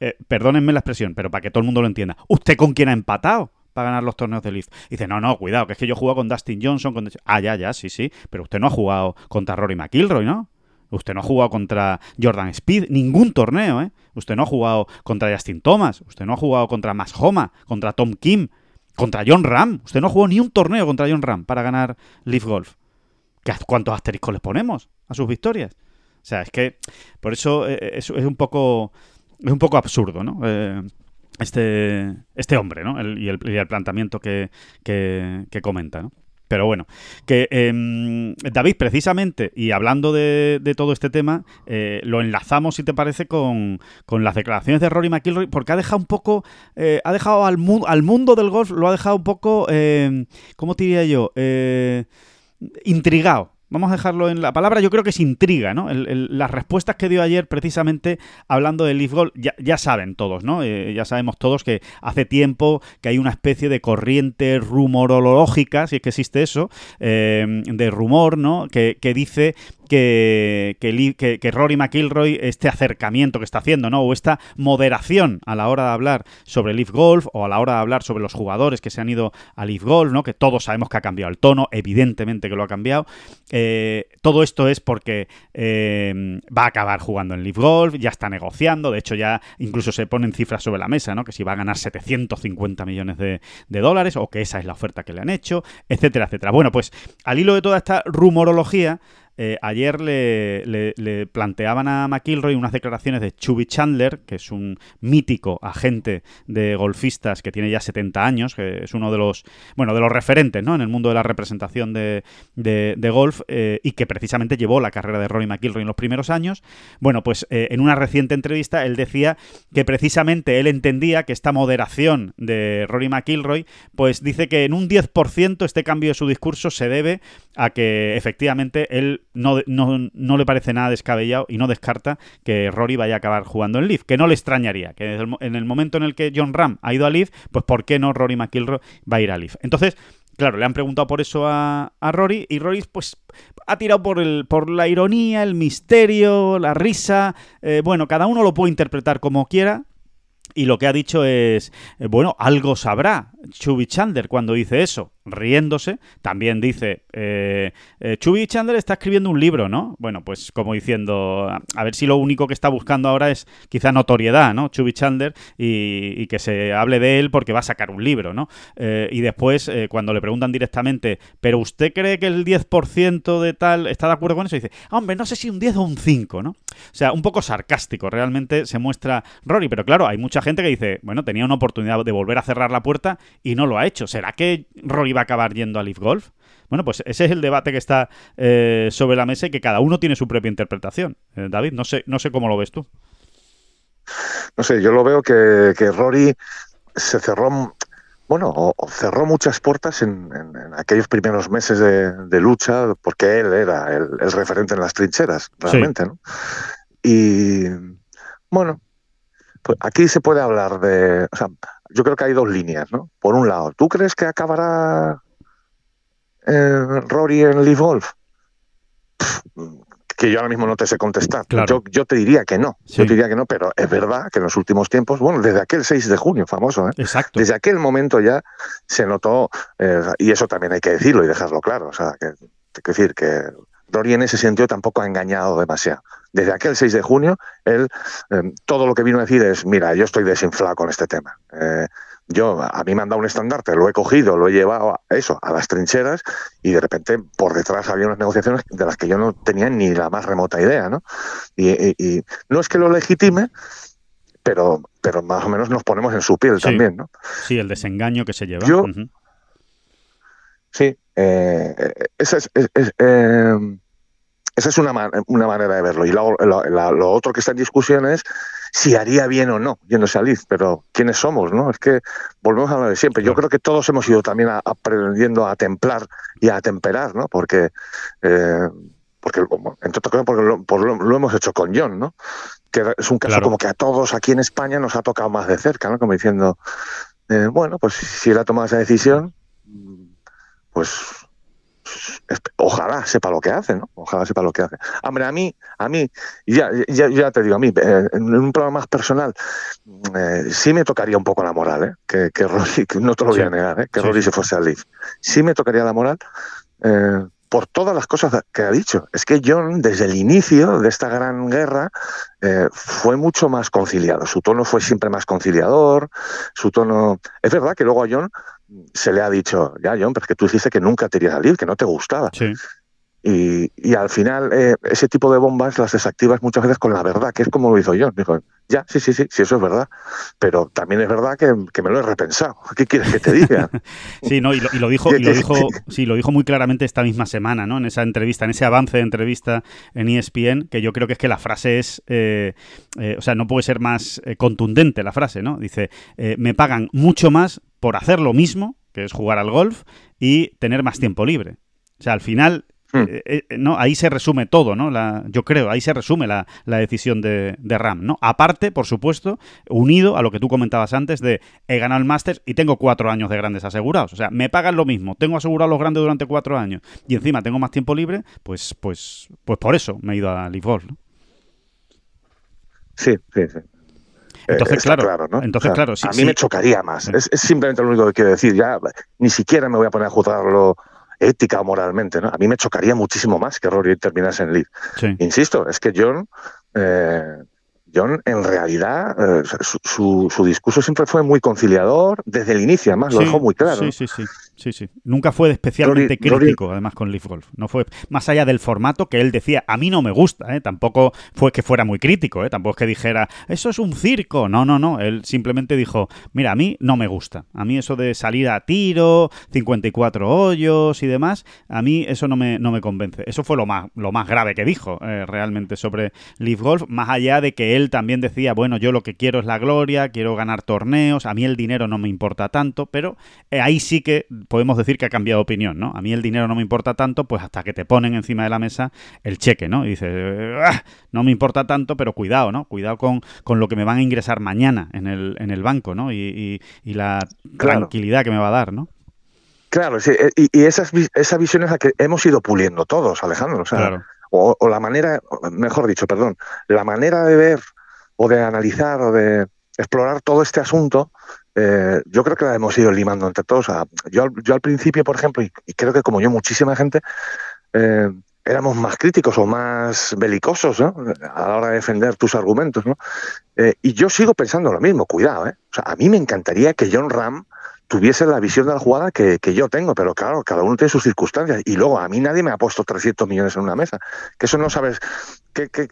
[SPEAKER 1] eh, perdónenme la expresión, pero para que todo el mundo lo entienda, ¿usted con quién ha empatado? para ganar los torneos de Leaf. dice, no, no, cuidado, que es que yo he jugado con Dustin Johnson. Con... Ah, ya, ya, sí, sí. Pero usted no ha jugado contra Rory McIlroy, ¿no? Usted no ha jugado contra Jordan Speed, ningún torneo, ¿eh? Usted no ha jugado contra Justin Thomas, usted no ha jugado contra Max Homa, contra Tom Kim. contra John Ram. Usted no jugó ni un torneo contra John Ram para ganar Leaf Golf. ¿Cuántos asteriscos les ponemos a sus victorias? O sea, es que por eso eh, es, es un poco es un poco absurdo, ¿no? Eh, este, este hombre, ¿no? y, el, planteamiento que, que, comenta, ¿no? Pero bueno, que em, David, precisamente, y hablando de, todo este tema, eh, lo enlazamos, si te parece, con, con, las declaraciones de Rory McIlroy, porque ha dejado un poco, eh, ha dejado al, al mundo del golf, lo ha dejado un poco, em, ¿cómo te diría yo? Intrigado. Vamos a dejarlo en la palabra, yo creo que es intriga, ¿no? las respuestas que dio ayer precisamente hablando del Leaf Gold, ya, saben todos, ¿no? Eh, ya sabemos todos que hace tiempo que hay una especie de corriente rumorológica, si es que existe eso, eh, de rumor, ¿no? Que, que dice que, que, Rory McIlroy, este acercamiento que está haciendo, ¿no? O esta moderación a la hora de hablar sobre Leaf Golf o a la hora de hablar sobre los jugadores que se han ido a Leaf Golf, ¿no? Que todos sabemos que ha cambiado el tono, evidentemente que lo ha cambiado. Eh, todo esto es porque eh, va a acabar jugando en Leaf Golf, ya está negociando, de hecho ya incluso se ponen cifras sobre la mesa, ¿no? Que si va a ganar 750 millones de, de dólares o que esa es la oferta que le han hecho, etcétera, etcétera. Bueno, pues al hilo de toda esta rumorología, eh, ayer le, planteaban a McIlroy unas declaraciones de Chubby Chandler, que es un mítico agente de golfistas que tiene ya 70 años, que es uno de los, bueno, de los referentes ¿no? en el mundo de la representación de, golf eh, y que precisamente llevó la carrera de Rory McIlroy en los primeros años. Bueno, pues eh, en una reciente entrevista él decía que precisamente él entendía que esta moderación de Rory McIlroy, pues dice que en un 10% este cambio de su discurso se debe a que efectivamente él no, no, le parece nada descabellado y no descarta que Rory vaya a acabar jugando en Leaf, que no le extrañaría, que en el momento en el que John Ram ha ido a Leaf, pues ¿por qué no Rory McIlroy va a ir a Leaf? Entonces, claro, le han preguntado por eso a, Rory y Rory pues ha tirado por, el, por la ironía, el misterio, la risa, eh, bueno, cada uno lo puede interpretar como quiera, y lo que ha dicho es, eh, bueno, algo sabrá Chubby Chandler cuando dice eso riéndose. También dice, eh, eh, Chubby Chandler está escribiendo un libro, ¿no? Bueno, pues como diciendo, a ver si lo único que está buscando ahora es quizá notoriedad, ¿no? Chubby Chandler y, que se hable de él porque va a sacar un libro, ¿no? Eh, y después, cuando le preguntan directamente, ¿pero usted cree que el 10% de tal está de acuerdo con eso? Dice, hombre, no sé si un 10 o un 5, ¿no? O sea, un poco sarcástico, realmente se muestra Rory, pero claro, hay mucha gente que dice, bueno, tenía una oportunidad de volver a cerrar la puerta y no lo ha hecho. ¿Será que Rory va a acabar yendo a Leaf Golf? Bueno, pues ese es el debate que está eh, sobre la mesa y que cada uno tiene su propia interpretación. Eh, David, no sé, no sé cómo lo ves tú.
[SPEAKER 2] No sé, yo lo veo que, Rory se cerró, bueno, cerró muchas puertas en, aquellos primeros meses de, lucha, porque él era el, referente en las trincheras, realmente, ¿no? Y bueno, pues aquí se puede hablar de, o sea, yo creo que hay dos líneas, ¿no? Por un lado, ¿tú crees que acabará eh, Rory en Leaf Golf? que yo ahora mismo no te sé contestar. Yo, te diría que no, yo te diría que no, pero es verdad que en los últimos tiempos, bueno, desde aquel 6 de junio famoso, ¿eh?
[SPEAKER 1] Exacto.
[SPEAKER 2] desde aquel momento ya se notó, eh, y eso también hay que decirlo y dejarlo claro, o sea, que, que decir que Rory en ese sentido tampoco ha engañado demasiado. Desde aquel 6 de junio, él em, todo lo que vino a decir es, mira, yo estoy desinflado con este tema. Eh, yo, a mí me han dado un estandarte, lo he cogido, lo he llevado a eso, a las trincheras, y de repente por detrás había unas negociaciones de las que yo no tenía ni la más remota idea, ¿no? Y, no es que lo legitime, pero, pero más o menos nos ponemos en su piel también, ¿no?
[SPEAKER 1] Sí, el desengaño que se lleva.
[SPEAKER 2] Yo, Sí, eh, esa es, esa es una, una, manera de verlo. Y luego, lo, otro que está en discusión es si haría bien o no yéndose a Liz, pero ¿quiénes somos? no Es que volvemos a hablar de siempre. Yo creo que todos hemos ido también aprendiendo a templar y a temperar, ¿no? Porque, eh, porque entre otras cosas, porque lo, hemos hecho con John, ¿no? Que es un caso como que a todos aquí en España nos ha tocado más de cerca, ¿no? Como diciendo, eh, bueno, pues si él ha tomado esa decisión, pues ojalá sepa lo que hace, ¿no? Ojalá sepa lo que hace. Hombre, a mí, a mí, ya, ya, ya te digo, a mí, eh, en un programa más personal, eh, sí me tocaría un poco la moral, ¿eh? Que, que Rory, no te lo voy a negar, ¿eh? Que Rory se fuese al Leaf. Sí me tocaría la moral, eh, por todas las cosas que ha dicho. Es que John, desde el inicio de esta gran guerra, eh, fue mucho más conciliado. Su tono fue siempre más conciliador, su tono... Es verdad que luego a John se le ha dicho, ya John, pero es que tú dijiste que nunca te irías a Liv, que no te gustaba.
[SPEAKER 1] Sí.
[SPEAKER 2] Y, y, al final eh, ese tipo de bombas las desactivas muchas veces con la verdad, que es como lo hizo John. Dijo, ya, sí, sí, sí, sí, eso es verdad. Pero también es verdad que, que me lo he repensado. [laughs] ¿Qué quieres que te diga? [laughs]
[SPEAKER 1] sí, no, y lo, y lo dijo, [laughs] y lo dijo, sí, lo dijo muy claramente esta misma semana, ¿no? En esa entrevista, en ese avance de entrevista en ESPN, que yo creo que es que la frase es, eh, eh, o sea, no puede ser más contundente la frase, ¿no? Dice, me pagan mucho más por hacer lo mismo, que es jugar al golf, y tener más tiempo libre. O sea, al final Hmm. Eh, eh, no, ahí se resume todo, ¿no? La, yo creo, ahí se resume la, la decisión de, de, Ram, ¿no? Aparte, por supuesto, unido a lo que tú comentabas antes de he ganado el Masters y tengo cuatro años de grandes asegurados. O sea, me pagan lo mismo, tengo asegurado los grandes durante cuatro años y encima tengo más tiempo libre, pues, pues, pues por eso me he ido a Live Golf, ¿no?
[SPEAKER 2] Sí, sí, sí.
[SPEAKER 1] Entonces, eh, claro, claro ¿no? entonces, o sea, claro
[SPEAKER 2] sí, a mí sí. me chocaría más. Es, es, simplemente lo único que quiero decir. Ya ni siquiera me voy a poner a juzgarlo ética o moralmente, ¿no? A mí me chocaría muchísimo más que Rory terminase en lead.
[SPEAKER 1] Sí.
[SPEAKER 2] Insisto, es que John, eh, John en realidad, eh, su, su, su, discurso siempre fue muy conciliador desde el inicio, además, lo dejó muy claro.
[SPEAKER 1] Sí, sí, sí. Sí, sí. Nunca fue especialmente Rory, crítico, Rory... además, con Leaf Golf. No fue más allá del formato que él decía, a mí no me gusta, ¿eh? Tampoco fue que fuera muy crítico, ¿eh? Tampoco es que dijera, eso es un circo. No, no, no. Él simplemente dijo, mira, a mí no me gusta. A mí eso de salir a tiro, 54 hoyos y demás, a mí eso no me, no me convence. Eso fue lo más, lo más grave que dijo eh, realmente sobre Leaf Golf, más allá de que él también decía, bueno, yo lo que quiero es la gloria, quiero ganar torneos, a mí el dinero no me importa tanto, pero ahí sí que podemos decir que ha cambiado de opinión, ¿no? A mí el dinero no me importa tanto, pues hasta que te ponen encima de la mesa el cheque, ¿no? Y dices, ah, no me importa tanto, pero cuidado, ¿no? Cuidado con, con, lo que me van a ingresar mañana en el, en el banco, ¿no? Y, y, y la claro. tranquilidad que me va a dar, ¿no?
[SPEAKER 2] Claro, sí, y, y esa, esa visión es la que hemos ido puliendo todos, Alejandro. O, sea,
[SPEAKER 1] claro.
[SPEAKER 2] o, o la manera, mejor dicho, perdón, la manera de ver o de analizar o de explorar todo este asunto eh, yo creo que la hemos ido limando entre todos. O sea, yo, yo, al principio, por ejemplo, y, creo que como yo, muchísima gente, eh, éramos más críticos o más belicosos ¿no? a la hora de defender tus argumentos. ¿no? Eh, y yo sigo pensando lo mismo, cuidado. ¿eh? O sea, a mí me encantaría que John Ram tuviese la visión de la jugada que, yo tengo, pero claro, cada uno tiene sus circunstancias. Y luego, a mí nadie me ha puesto 300 millones en una mesa. Que eso no sabes. Que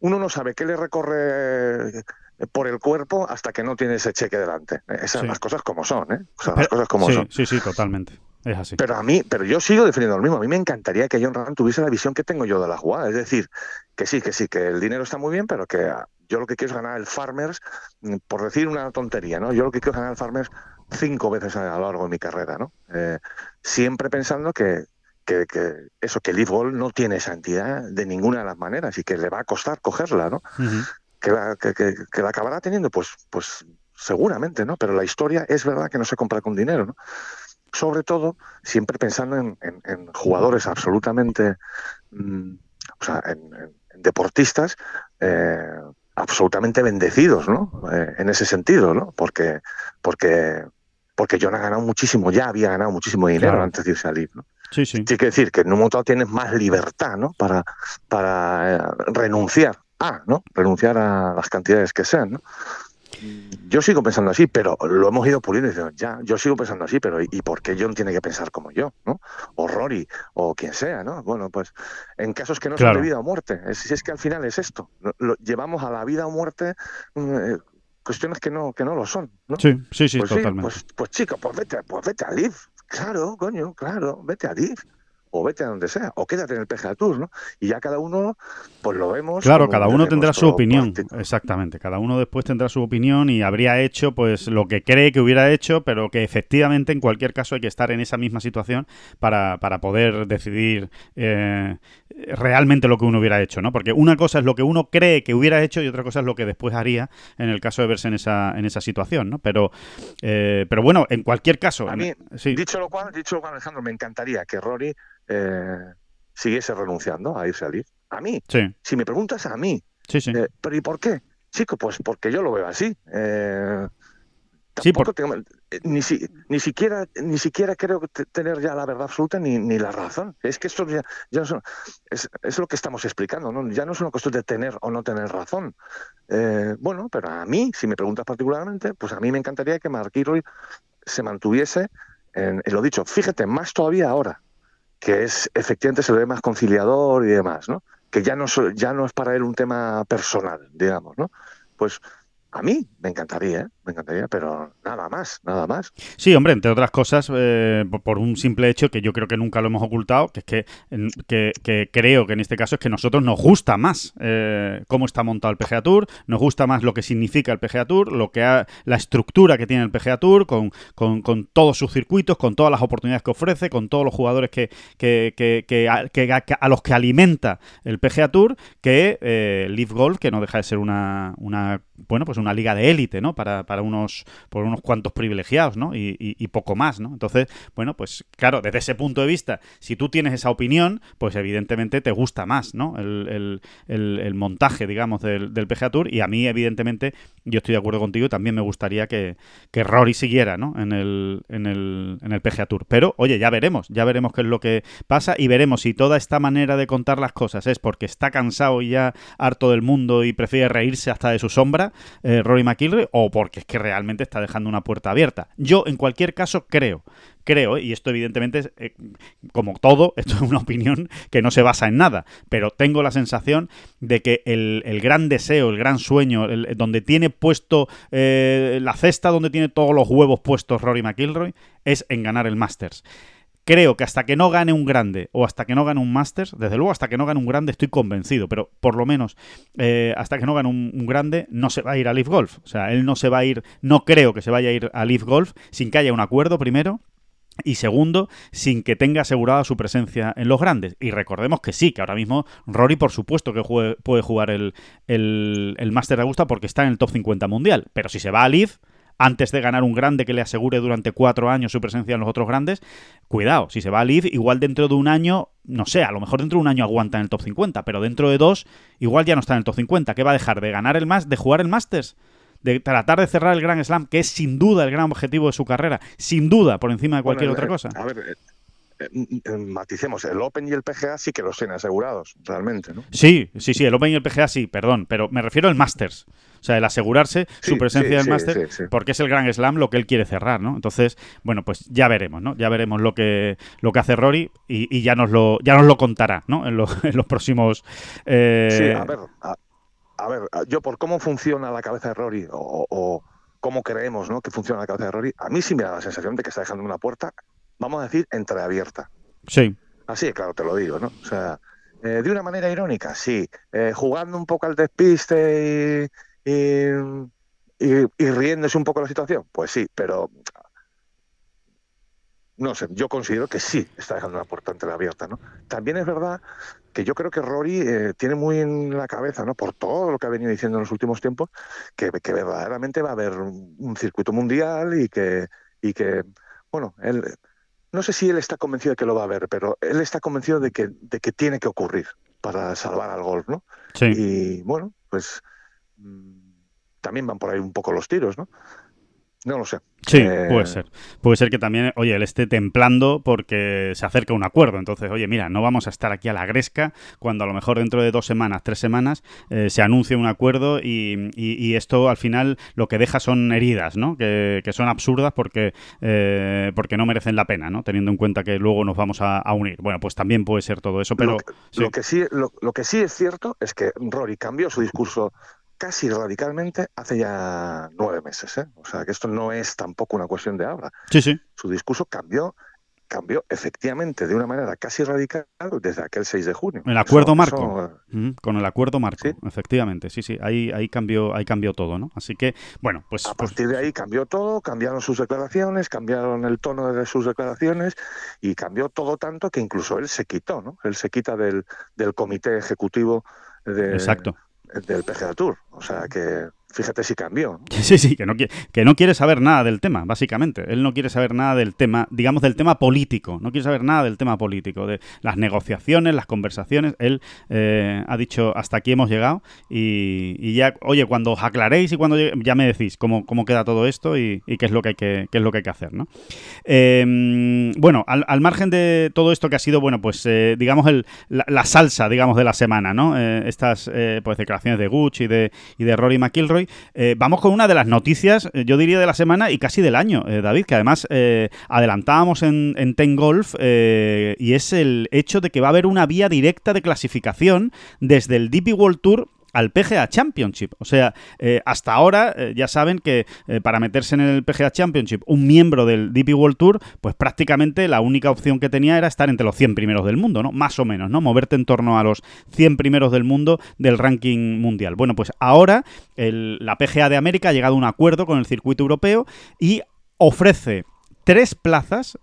[SPEAKER 2] uno no sabe qué le recorre por el cuerpo hasta que no tiene ese cheque delante. Esas sí. las cosas como son, ¿eh? O sea,
[SPEAKER 1] pero,
[SPEAKER 2] las cosas como
[SPEAKER 1] sí,
[SPEAKER 2] son.
[SPEAKER 1] Sí, sí, totalmente. Es así.
[SPEAKER 2] Pero a mí, pero yo sigo defendiendo lo mismo. A mí me encantaría que John Ram tuviese la visión que tengo yo de la jugada. Es decir, que sí, que sí, que el dinero está muy bien, pero que yo lo que quiero es ganar el Farmers, mm, por decir una tontería, ¿no? Yo lo que quiero es ganar el Farmers cinco veces a lo largo de mi carrera, ¿no? Eh, siempre pensando que, que, que, eso, que el Leaf Ball no tiene esa entidad de ninguna de las maneras y que le va a costar cogerla, ¿no?
[SPEAKER 1] Uh -huh
[SPEAKER 2] que la, que, que, que la acabará teniendo, pues, pues seguramente, ¿no? Pero la historia es verdad que no se compra con dinero, ¿no? Sobre todo, siempre pensando en, en, en jugadores absolutamente, mmm, o sea, en, en deportistas eh, absolutamente bendecidos, ¿no? Eh, en ese sentido, ¿no? Porque, porque, porque John ha ganado muchísimo, ya había ganado muchísimo dinero claro. antes de irse a Liv, ¿no?
[SPEAKER 1] Sí, sí.
[SPEAKER 2] Tiene que decir que en un momento tienes más libertad, ¿no? Para, para eh, renunciar a, ¿no? Renunciar a las cantidades que sean, ¿no? Yo sigo pensando así, pero lo hemos ido puliendo y diciendo, ya, yo sigo pensando así, pero ¿y por qué John tiene que pensar como yo, ¿no? O Rory, o quien sea, ¿no? Bueno, pues en casos que no
[SPEAKER 1] claro.
[SPEAKER 2] son de vida o muerte, es, es que al final es esto, lo, llevamos a la vida o muerte eh, cuestiones que no, que no lo son, ¿no?
[SPEAKER 1] Sí, sí, sí,
[SPEAKER 2] pues
[SPEAKER 1] totalmente.
[SPEAKER 2] Sí, pues, pues chico, pues vete, pues vete a Liv, claro, coño, claro, vete a Liv o vete a donde sea, o quédate en el PGA Tour, ¿no? Y ya cada uno, pues lo vemos.
[SPEAKER 1] Claro, cada uno tendrá su opinión, práctico. exactamente. Cada uno después tendrá su opinión y habría hecho, pues, lo que cree que hubiera hecho, pero que efectivamente, en cualquier caso, hay que estar en esa misma situación para, para poder decidir eh, realmente lo que uno hubiera hecho, ¿no? Porque una cosa es lo que uno cree que hubiera hecho y otra cosa es lo que después haría en el caso de verse en esa, en esa situación, ¿no? Pero, eh, pero bueno, en cualquier caso.
[SPEAKER 2] A mí, sí. dicho lo cual, dicho lo cual, Alejandro, me encantaría que Rory eh, siguiese renunciando a irse a Leeds. A mí.
[SPEAKER 1] Sí.
[SPEAKER 2] Si me preguntas a mí.
[SPEAKER 1] Sí, sí.
[SPEAKER 2] Eh, ¿Pero y por qué? Chico, pues porque yo lo veo así. Eh,
[SPEAKER 1] sí, por...
[SPEAKER 2] tengo, ni, si, ni, siquiera, ni siquiera creo tener ya la verdad absoluta ni, ni la razón. Es que esto ya, ya no son, es, es, lo que estamos explicando. ¿no? Ya no es una cuestión de tener o no tener razón. Eh, bueno, pero a mí, si me preguntas particularmente, pues a mí me encantaría que Mark Roy se mantuviese en, lo dicho, fíjate, más todavía ahora, que es efectivamente se ve más conciliador y demás, ¿no? Que ya no, ya no es para él un tema personal, digamos, ¿no? Pues a mí me encantaría, ¿eh? Me encantaría, pero nada más, nada más.
[SPEAKER 1] Sí, hombre, entre otras cosas, eh, por un simple hecho que yo creo que nunca lo hemos ocultado, que es que, que, creo que en este caso es que a nosotros nos gusta más eh, cómo está montado el PGA Tour, nos gusta más lo que significa el PGA Tour, lo que ha, la estructura que tiene el PGA Tour, con, con, todos sus circuitos, con todas las oportunidades que ofrece, con todos los jugadores que, que, a, a, los que alimenta el PGA Tour, que eh, Leaf Golf, que no deja de ser una, una bueno, pues una liga de élite, ¿no? Para unos, por unos cuantos privilegiados, ¿no? Y, y, poco más, ¿no? Entonces, bueno, pues claro, desde ese punto de vista, si tú tienes esa opinión, pues evidentemente te gusta más, ¿no? El, el, el, montaje, digamos, del, del, PGA Tour. Y a mí, evidentemente, yo estoy de acuerdo contigo, también me gustaría que, que Rory siguiera, ¿no? En el, en, el, en el PGA Tour. Pero, oye, ya veremos, ya veremos qué es lo que pasa y veremos si toda esta manera de contar las cosas es porque está cansado y ya harto del mundo y prefiere reírse hasta de su sombra eh, Rory McIlroy o porque es que realmente está dejando una puerta abierta. Yo, en cualquier caso, creo creo, y esto evidentemente, eh, como todo, [laughs] esto es una opinión que no se basa en nada, pero tengo la sensación de que el, gran deseo, el gran sueño, donde tiene puesto eh, la cesta, donde tiene todos los huevos puestos Rory McIlroy, es en ganar el Masters creo que hasta que no gane un grande o hasta que no gane un Masters, desde luego hasta que no gane un grande estoy convencido, pero por lo menos eh, hasta que no gane un, grande no se va a ir a Leaf Golf. O sea, él no se va a ir, no creo que se vaya a ir a Leaf Golf sin que haya un acuerdo primero. Y segundo, sin que tenga asegurada su presencia en los grandes. Y recordemos que sí, que ahora mismo Rory, por supuesto, que puede jugar el, el, el Master de Augusta porque está en el top 50 mundial. Pero si se va a Leaf, antes de ganar un grande que le asegure durante cuatro años su presencia en los otros grandes, cuidado, si se va a Leaf, igual dentro de un año, no sé, a lo mejor dentro de un año aguanta en el top 50, pero dentro de dos, igual ya no está en el top 50. ¿Qué va a dejar? ¿De ganar el más, de jugar el Masters? de tratar de cerrar el Grand Slam, que es sin duda el gran objetivo de su carrera, sin duda por encima de cualquier otra cosa.
[SPEAKER 2] A ver, eh, eh, maticemos, el Open y el PGA sí que los tienen asegurados, realmente, ¿no?
[SPEAKER 1] Sí, sí, sí, el Open y el PGA sí, perdón, pero me refiero al Masters. O sea, el asegurarse su presencia en el Master, porque es el Gran Slam lo que él quiere cerrar, ¿no? Entonces, bueno, pues ya veremos, ¿no? Ya veremos lo que, lo que hace Rory y, ya, nos lo, ya nos lo contará, ¿no? En, [laughs] en los próximos...
[SPEAKER 2] Eh... Sí, a ver, a, ver, yo por cómo funciona la cabeza de Rory o, cómo creemos ¿no? que funciona la cabeza de Rory, a mí sí me da la sensación de que está dejando una puerta, vamos a decir, entreabierta.
[SPEAKER 1] Sí.
[SPEAKER 2] Así, claro, te lo digo, ¿no? O sea, eh, de una manera irónica, sí. Eh, jugando un poco al despiste y y, y, riéndose un poco la situación? Pues sí, pero no sé, yo considero que sí está dejando la puerta abierta, ¿no? También es verdad que yo creo que Rory eh, tiene muy en la cabeza, ¿no? Por todo lo que ha venido diciendo en los últimos tiempos, que, que verdaderamente va a haber un circuito mundial y que, y que, bueno, él, no sé si él está convencido de que lo va a haber, pero él está convencido de que, de que tiene que ocurrir para salvar al golf, ¿no?
[SPEAKER 1] Sí.
[SPEAKER 2] Y bueno, pues también van por ahí un poco los tiros, ¿no? No lo sé.
[SPEAKER 1] Sí, eh, puede ser. Puede ser que también, oye, él esté templando porque se acerca un acuerdo. Entonces, oye, mira, no vamos a estar aquí a la gresca cuando a lo mejor dentro de dos semanas, tres semanas, eh, se anuncie un acuerdo y, esto al final lo que deja son heridas, ¿no? Que, son absurdas porque, eh, porque no merecen la pena, ¿no? Teniendo en cuenta que luego nos vamos a, unir. Bueno, pues también puede ser todo eso, pero...
[SPEAKER 2] Lo que, sí. lo que sí es cierto es que Rory cambió su discurso casi radicalmente hace ya nueve meses. ¿eh? O sea, que esto no es tampoco una cuestión de ahora.
[SPEAKER 1] Sí, sí.
[SPEAKER 2] Su discurso cambió cambió efectivamente de una manera casi radical desde aquel 6 de junio.
[SPEAKER 1] El acuerdo marco. con el acuerdo marco, efectivamente. Sí, sí, ahí, ahí, cambió, ahí cambió todo, ¿no? Así que, bueno, pues...
[SPEAKER 2] A
[SPEAKER 1] pues
[SPEAKER 2] partir de ahí cambió todo, cambiaron sus declaraciones, cambiaron el tono de sus declaraciones y cambió todo tanto que incluso él se quitó, ¿no? Él se quita del, del comité ejecutivo de,
[SPEAKER 1] Exacto
[SPEAKER 2] del PGA Tour. O sea que fíjate si cambió. [laughs]
[SPEAKER 1] Sí, sí, que no, que no quiere saber nada del tema, básicamente. Él no quiere saber nada del tema, digamos, del tema político. No quiere saber nada del tema político, de las negociaciones, las conversaciones. Él eh, ha dicho, hasta aquí hemos llegado y, ya, oye, cuando os aclaréis y cuando ya me decís cómo, cómo queda todo esto y, qué es lo que hay que, qué es lo que hay que hacer, ¿no? Em, bueno, al, margen de todo esto que ha sido, bueno, pues eh, digamos el, la, salsa, digamos, de la semana, ¿no? Eh, estas pues declaraciones de Gucci y de, y de Rory McIlroy, Eh, vamos con una de las noticias, eh, yo diría de la semana y casi del año, David, que además adelantábamos en, en Ten Golf y es el hecho de que va a haber una vía directa de clasificación desde el DP World Tour al PGA Championship. O sea, eh, hasta ahora eh, ya saben que eh, para meterse en el PGA Championship un miembro del DP World Tour, pues prácticamente la única opción que tenía era estar entre los 100 primeros del mundo, ¿no? Más o menos, ¿no? Moverte en torno a los 100 primeros del mundo del ranking mundial. Bueno, pues ahora la PGA de América ha llegado a un acuerdo con el circuito europeo y ofrece tres plazas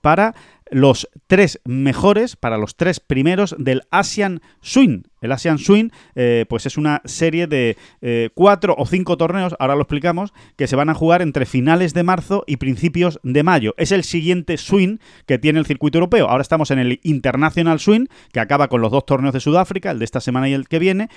[SPEAKER 1] para los tres mejores para los tres primeros del Asian Swing. El Asian Swing, eh, pues es una serie de eh, cuatro o cinco torneos, ahora lo explicamos, que se van a jugar entre finales de marzo y principios de mayo. Es el siguiente swing que tiene el circuito europeo. Ahora estamos en el International Swing, que acaba con los dos torneos de Sudáfrica, el de esta semana y el que viene.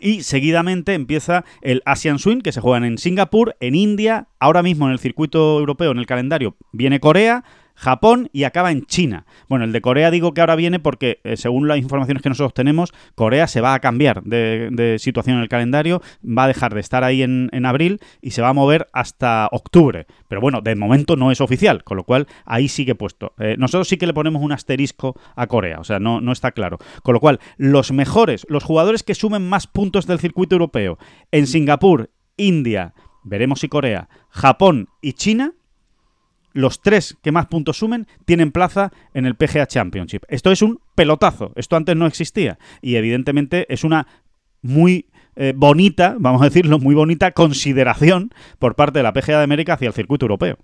[SPEAKER 1] Y seguidamente empieza el Asian Swing, que se juegan en Singapur, en India, ahora mismo en el circuito europeo, en el calendario, viene Corea, Japón y acaba en China. Bueno, el de Corea digo que ahora viene porque, eh, según las informaciones que nosotros tenemos, Corea se va a cambiar de, situación en el calendario, va a dejar de estar ahí en, abril y se va a mover hasta octubre. Pero bueno, de momento no es oficial, con lo cual ahí sigue puesto. Eh, nosotros sí que le ponemos un asterisco a Corea, o sea, no, no está claro. Con lo cual, los mejores, los jugadores que sumen más puntos del circuito europeo en Singapur, India, veremos si Corea, Japón y China los tres que más puntos sumen tienen plaza en el PGA Championship. Esto es un pelotazo, esto antes no existía y evidentemente es una muy eh, bonita, vamos a decirlo, muy bonita consideración por parte de la PGA de América hacia el circuito europeo.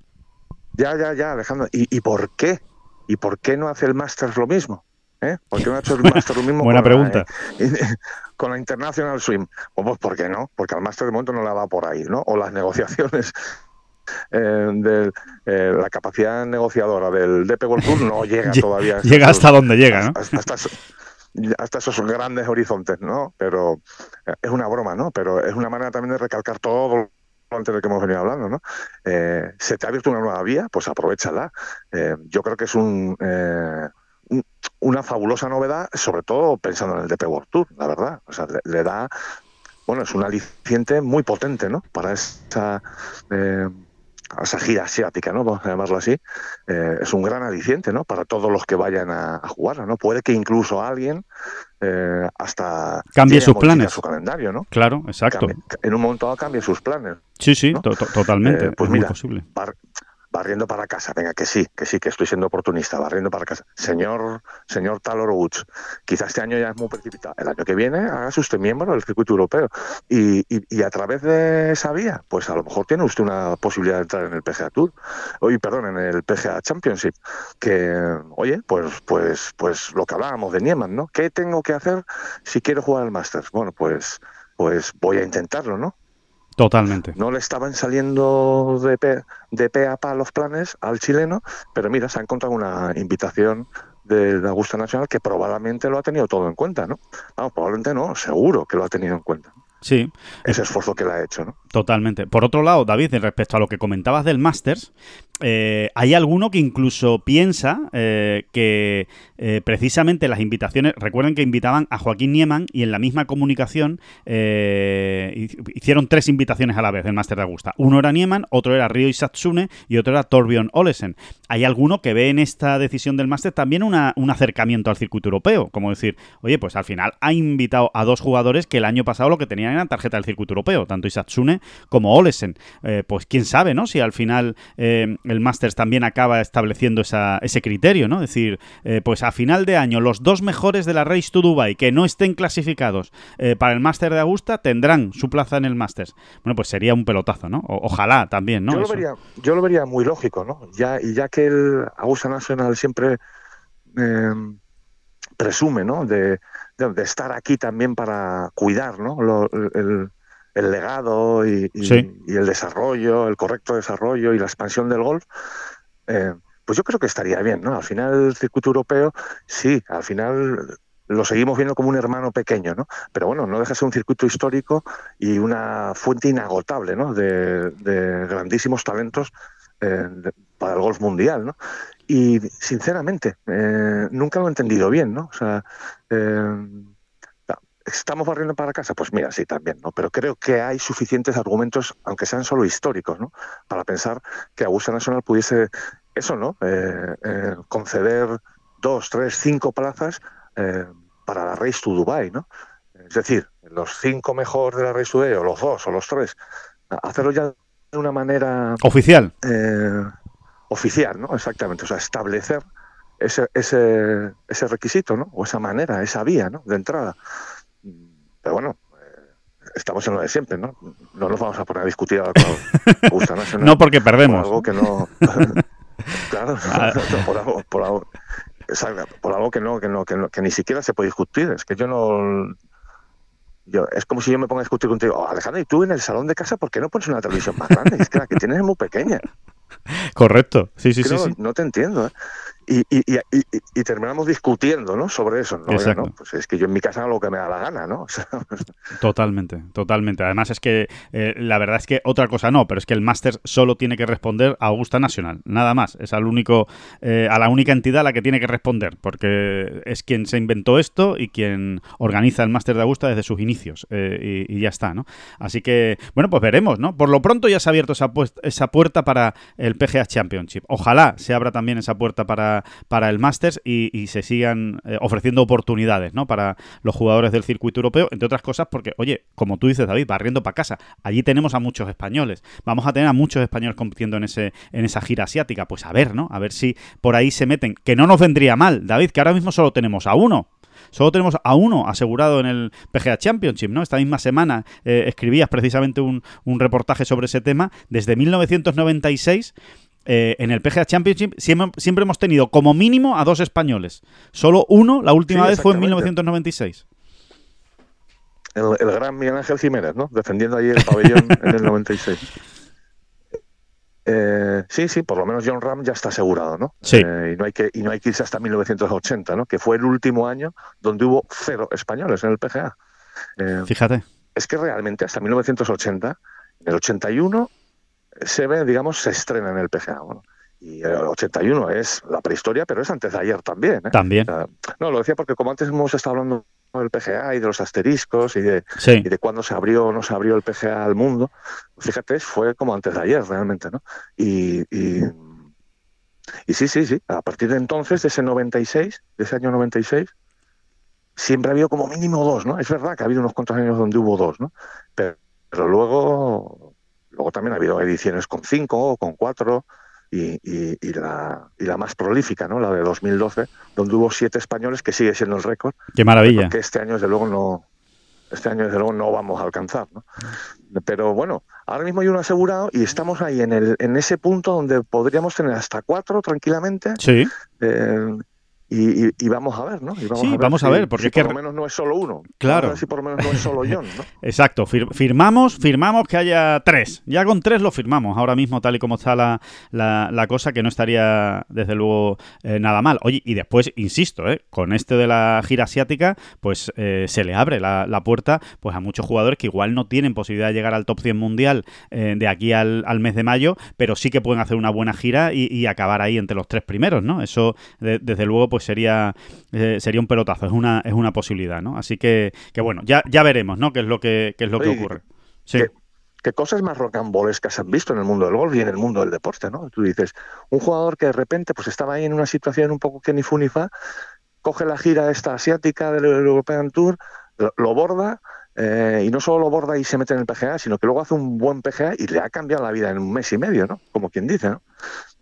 [SPEAKER 2] Ya, ya, ya, Alejandro. ¿Y, por qué? ¿Y por qué no hace el Masters lo mismo? ¿Eh? ¿Por qué no ha hecho el [laughs] Masters lo mismo?
[SPEAKER 1] Buena pregunta.
[SPEAKER 2] Eh, [laughs] con la International Swim. Pues, ¿por qué no? Porque al Masters de momento no la va por ahí, ¿no? O las negociaciones eh, de eh, la capacidad negociadora del DP World Tour no [laughs] llega todavía.
[SPEAKER 1] llega hasta donde llega, ¿no?
[SPEAKER 2] Hasta, esos grandes horizontes, ¿no? Pero eh, es una broma, ¿no? Pero es una manera también de recalcar todo lo antes de que hemos venido hablando, ¿no? se te ha abierto una nueva vía, pues aprovechala. yo creo que es un, una fabulosa novedad, sobre todo pensando en el DP World Tour, la verdad. O sea, le, da, bueno, es un aliciente muy potente, ¿no? Para esa esa gira asiática, ¿no? Vamos a llamarlo así, eh, es un gran aliciente, ¿no? Para todos los que vayan a, jugar, ¿no? Puede que incluso alguien eh, hasta
[SPEAKER 1] cambie sus planes,
[SPEAKER 2] su calendario, ¿no?
[SPEAKER 1] Claro, exacto.
[SPEAKER 2] en un momento dado cambie sus planes.
[SPEAKER 1] Sí, sí, totalmente. Eh, pues mira, posible
[SPEAKER 2] barriendo para casa, venga, que sí, que sí, que estoy siendo oportunista, barriendo para casa. Señor, señor Talor Woods, quizás este año ya es muy precipitado. El año que viene hágase usted miembro del circuito europeo y, y, a través de esa vía, pues a lo mejor tiene usted una posibilidad de entrar en el PGA Tour, oye, perdón, en el PGA Championship, que, oye, pues, pues, pues lo que hablábamos de Nieman, ¿no? ¿Qué tengo que hacer si quiero jugar al Masters? Bueno, pues, pues voy a intentarlo, ¿no?
[SPEAKER 1] Totalmente.
[SPEAKER 2] No le estaban saliendo de pe, de pe a pa los planes al chileno, pero mira, se ha encontrado una invitación de la Augusta Nacional que probablemente lo ha tenido todo en cuenta, ¿no? Vamos, probablemente no, seguro que lo ha tenido en cuenta.
[SPEAKER 1] Sí.
[SPEAKER 2] Ese esfuerzo que le ha hecho, ¿no?
[SPEAKER 1] Totalmente. Por otro lado, David, respecto a lo que comentabas del Masters, eh, hay alguno que incluso piensa eh, que eh, precisamente las invitaciones, recuerden que invitaban a Joaquín Nieman y en la misma comunicación hicieron tres invitaciones a la vez del Master de Augusta. Uno era Nieman, otro era Ryo Isatsune y otro era Torbjörn Olesen. Hay alguno que ve en esta decisión del Master también un acercamiento al circuito europeo, como decir, oye, pues al final ha invitado a dos jugadores que el año pasado lo que tenían era tarjeta del circuito europeo, tanto Isatsune como Olesen. pues quién sabe, ¿no? Si al final el Masters también acaba estableciendo ese criterio, ¿no? Es decir, eh, pues a final de año los dos mejores de la Race to Dubai que no estén clasificados eh, para el Master de Augusta tendrán su plaza en el Masters. Bueno, pues sería un pelotazo, ¿no? ojalá también, ¿no?
[SPEAKER 2] Yo lo, vería, yo lo vería muy lógico, ¿no? Ya, y ya que el Augusta Nacional siempre em, presume, ¿no? De, estar aquí también para cuidar, ¿no? el, el legado y, el desarrollo, el correcto desarrollo y la expansión del golf, eh, pues yo creo que estaría bien, ¿no? Al final el circuito europeo, sí, al final lo seguimos viendo como un hermano pequeño, ¿no? Pero bueno, no deja de ser un circuito histórico y una fuente inagotable, ¿no? De, grandísimos talentos eh, para el golf mundial, ¿no? Y sinceramente, eh, nunca lo he entendido bien, ¿no? O sea, ¿Estamos barriendo para casa? Pues mira, sí, también, ¿no? Pero creo que hay suficientes argumentos, aunque sean solo históricos, ¿no? Para pensar que Augusta Nacional pudiese, eso, ¿no? Eh, eh, conceder dos, tres, cinco plazas eh, para la Race to Dubai, ¿no? Es decir, los cinco mejores de la Race to Dubai, o los dos, o los tres, hacerlo ya de una manera...
[SPEAKER 1] Oficial.
[SPEAKER 2] oficial, ¿no? Exactamente. O sea, establecer ese, ese, ese requisito, ¿no? O esa manera, esa vía, ¿no? De entrada. Pero bueno, eh, estamos en lo de siempre, ¿no? No nos vamos a poner a discutir ahora
[SPEAKER 1] con [laughs] Nacional. no porque perdemos.
[SPEAKER 2] Por algo que no. [laughs] claro, ah. por, algo, por, algo, por algo que no, que no, que no, que ni siquiera se puede discutir. Es que yo no. Yo, es como si yo me ponga a discutir contigo, oh, Alejandro, ¿y tú en el salón de casa por qué no pones una televisión más grande? Es que la que tienes es muy pequeña. [laughs]
[SPEAKER 1] Correcto, sí, sí, sí, sí.
[SPEAKER 2] No te entiendo. ¿eh? Y, y, y, y, terminamos discutiendo ¿no? sobre eso. ¿no? Pues es que yo en mi casa hago lo que me da la gana, ¿no? [laughs]
[SPEAKER 1] totalmente, totalmente. Además es que eh, la verdad es que otra cosa no, pero es que el máster solo tiene que responder a Augusta Nacional, nada más. Es al único, eh, a la única entidad a la que tiene que responder, porque es quien se inventó esto y quien organiza el máster de Augusta desde sus inicios eh, y, ya está, ¿no? Así que, bueno, pues veremos, ¿no? Por lo pronto ya se ha abierto esa, esa puerta para el PGA Championship. Ojalá se abra también esa puerta para para, el Masters y, se sigan eh, ofreciendo oportunidades ¿no? para los jugadores del circuito europeo, entre otras cosas porque, oye, como tú dices, David, barriendo para casa, allí tenemos a muchos españoles, vamos a tener a muchos españoles compitiendo en, ese, en esa gira asiática, pues a ver, ¿no? A ver si por ahí se meten, que no nos vendría mal, David, que ahora mismo solo tenemos a uno, Solo tenemos a uno asegurado en el PGA Championship, ¿no? Esta misma semana eh, escribías precisamente un, un, reportaje sobre ese tema. Desde 1996 eh, en el PGA Championship siempre, hemos tenido como mínimo a dos españoles. Solo uno, la última vez fue en 1996.
[SPEAKER 2] El, el, gran Miguel Ángel Jiménez, ¿no? Defendiendo ahí el pabellón [laughs] en el 96. Eh, sí, sí, por lo menos John Ram ya está asegurado, ¿no?
[SPEAKER 1] Sí.
[SPEAKER 2] Eh, y, no hay que, y no hay que irse hasta 1980, ¿no? Que fue el último año donde hubo cero españoles en el PGA.
[SPEAKER 1] Fíjate.
[SPEAKER 2] Es que realmente hasta 1980, en el 81 se ve, digamos, se estrena en el PGA. y el 81 es la prehistoria, pero es antes de ayer también. ¿eh?
[SPEAKER 1] También.
[SPEAKER 2] no, lo decía porque como antes hemos estado hablando del PGA y de los asteriscos y de, y de cuándo se abrió o no se abrió el PGA al mundo, fíjate, fue como antes de ayer realmente, ¿no? Y, y, y sí, sí, sí, a partir de entonces, de ese 96, de ese año 96, siempre ha habido como mínimo dos, ¿no? Es verdad que ha habido unos cuantos años donde hubo dos, ¿no? Pero, pero luego Luego también ha habido ediciones con cinco o con cuatro y, la, y la más prolífica, ¿no? La de 2012, donde hubo siete españoles, que sigue siendo el récord.
[SPEAKER 1] ¡Qué maravilla!
[SPEAKER 2] Que este año, desde luego, no, este año desde luego no vamos a alcanzar. ¿no? Pero bueno, ahora mismo hay uno asegurado y estamos ahí en, el, en ese punto donde podríamos tener hasta cuatro tranquilamente.
[SPEAKER 1] Sí.
[SPEAKER 2] Eh, y, vamos a ver, ¿no?
[SPEAKER 1] Y vamos sí, a ver vamos a ver, porque
[SPEAKER 2] si por lo menos no es solo uno.
[SPEAKER 1] Claro.
[SPEAKER 2] si por lo menos no es solo John, ¿no? [laughs]
[SPEAKER 1] Exacto, firmamos, firmamos que haya tres. Ya con tres lo firmamos, ahora mismo tal y como está la, la, cosa, que no estaría desde luego eh, nada mal. Oye, y después, insisto, ¿eh? con este de la gira asiática, pues eh, se le abre la, puerta pues a muchos jugadores que igual no tienen posibilidad de llegar al top 100 mundial eh, de aquí al, mes de mayo, pero sí que pueden hacer una buena gira y, acabar ahí entre los tres primeros, ¿no? Eso, desde luego, pues sería, eh, sería un pelotazo, es una, es una posibilidad, ¿no? Así que, que bueno, ya, ya veremos, ¿no? Qué es lo que, qué es lo que ocurre. Sí.
[SPEAKER 2] ¿Qué, cosas más rocambolescas han visto en el mundo del golf y en el mundo del deporte, ¿no? Tú dices, un jugador que de repente pues estaba ahí en una situación un poco que ni fu ni fa, coge la gira esta asiática del European Tour, lo, borda, eh, y no solo lo borda y se mete en el PGA, sino que luego hace un buen PGA y le ha cambiado la vida en un mes y medio, ¿no? Como quien dice, ¿no?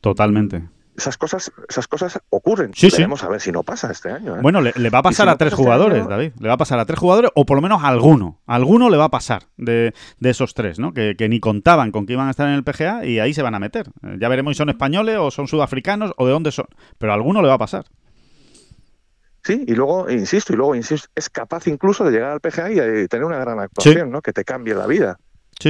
[SPEAKER 1] Totalmente
[SPEAKER 2] esas cosas, esas cosas ocurren.
[SPEAKER 1] Sí,
[SPEAKER 2] a ver si no pasa este año. ¿eh?
[SPEAKER 1] Bueno, le, va a pasar a tres este jugadores, David. Le va a pasar a tres jugadores, o por lo menos a alguno. alguno le va a pasar de, esos tres, ¿no? Que, ni contaban con que iban a estar en el PGA y ahí se van a meter. Ya veremos si son españoles o son sudafricanos o de dónde son. Pero a alguno le va a pasar.
[SPEAKER 2] Sí, y luego, insisto, y luego, insisto, es capaz incluso de llegar al PGA y tener una gran actuación, ¿no? Que te cambie la vida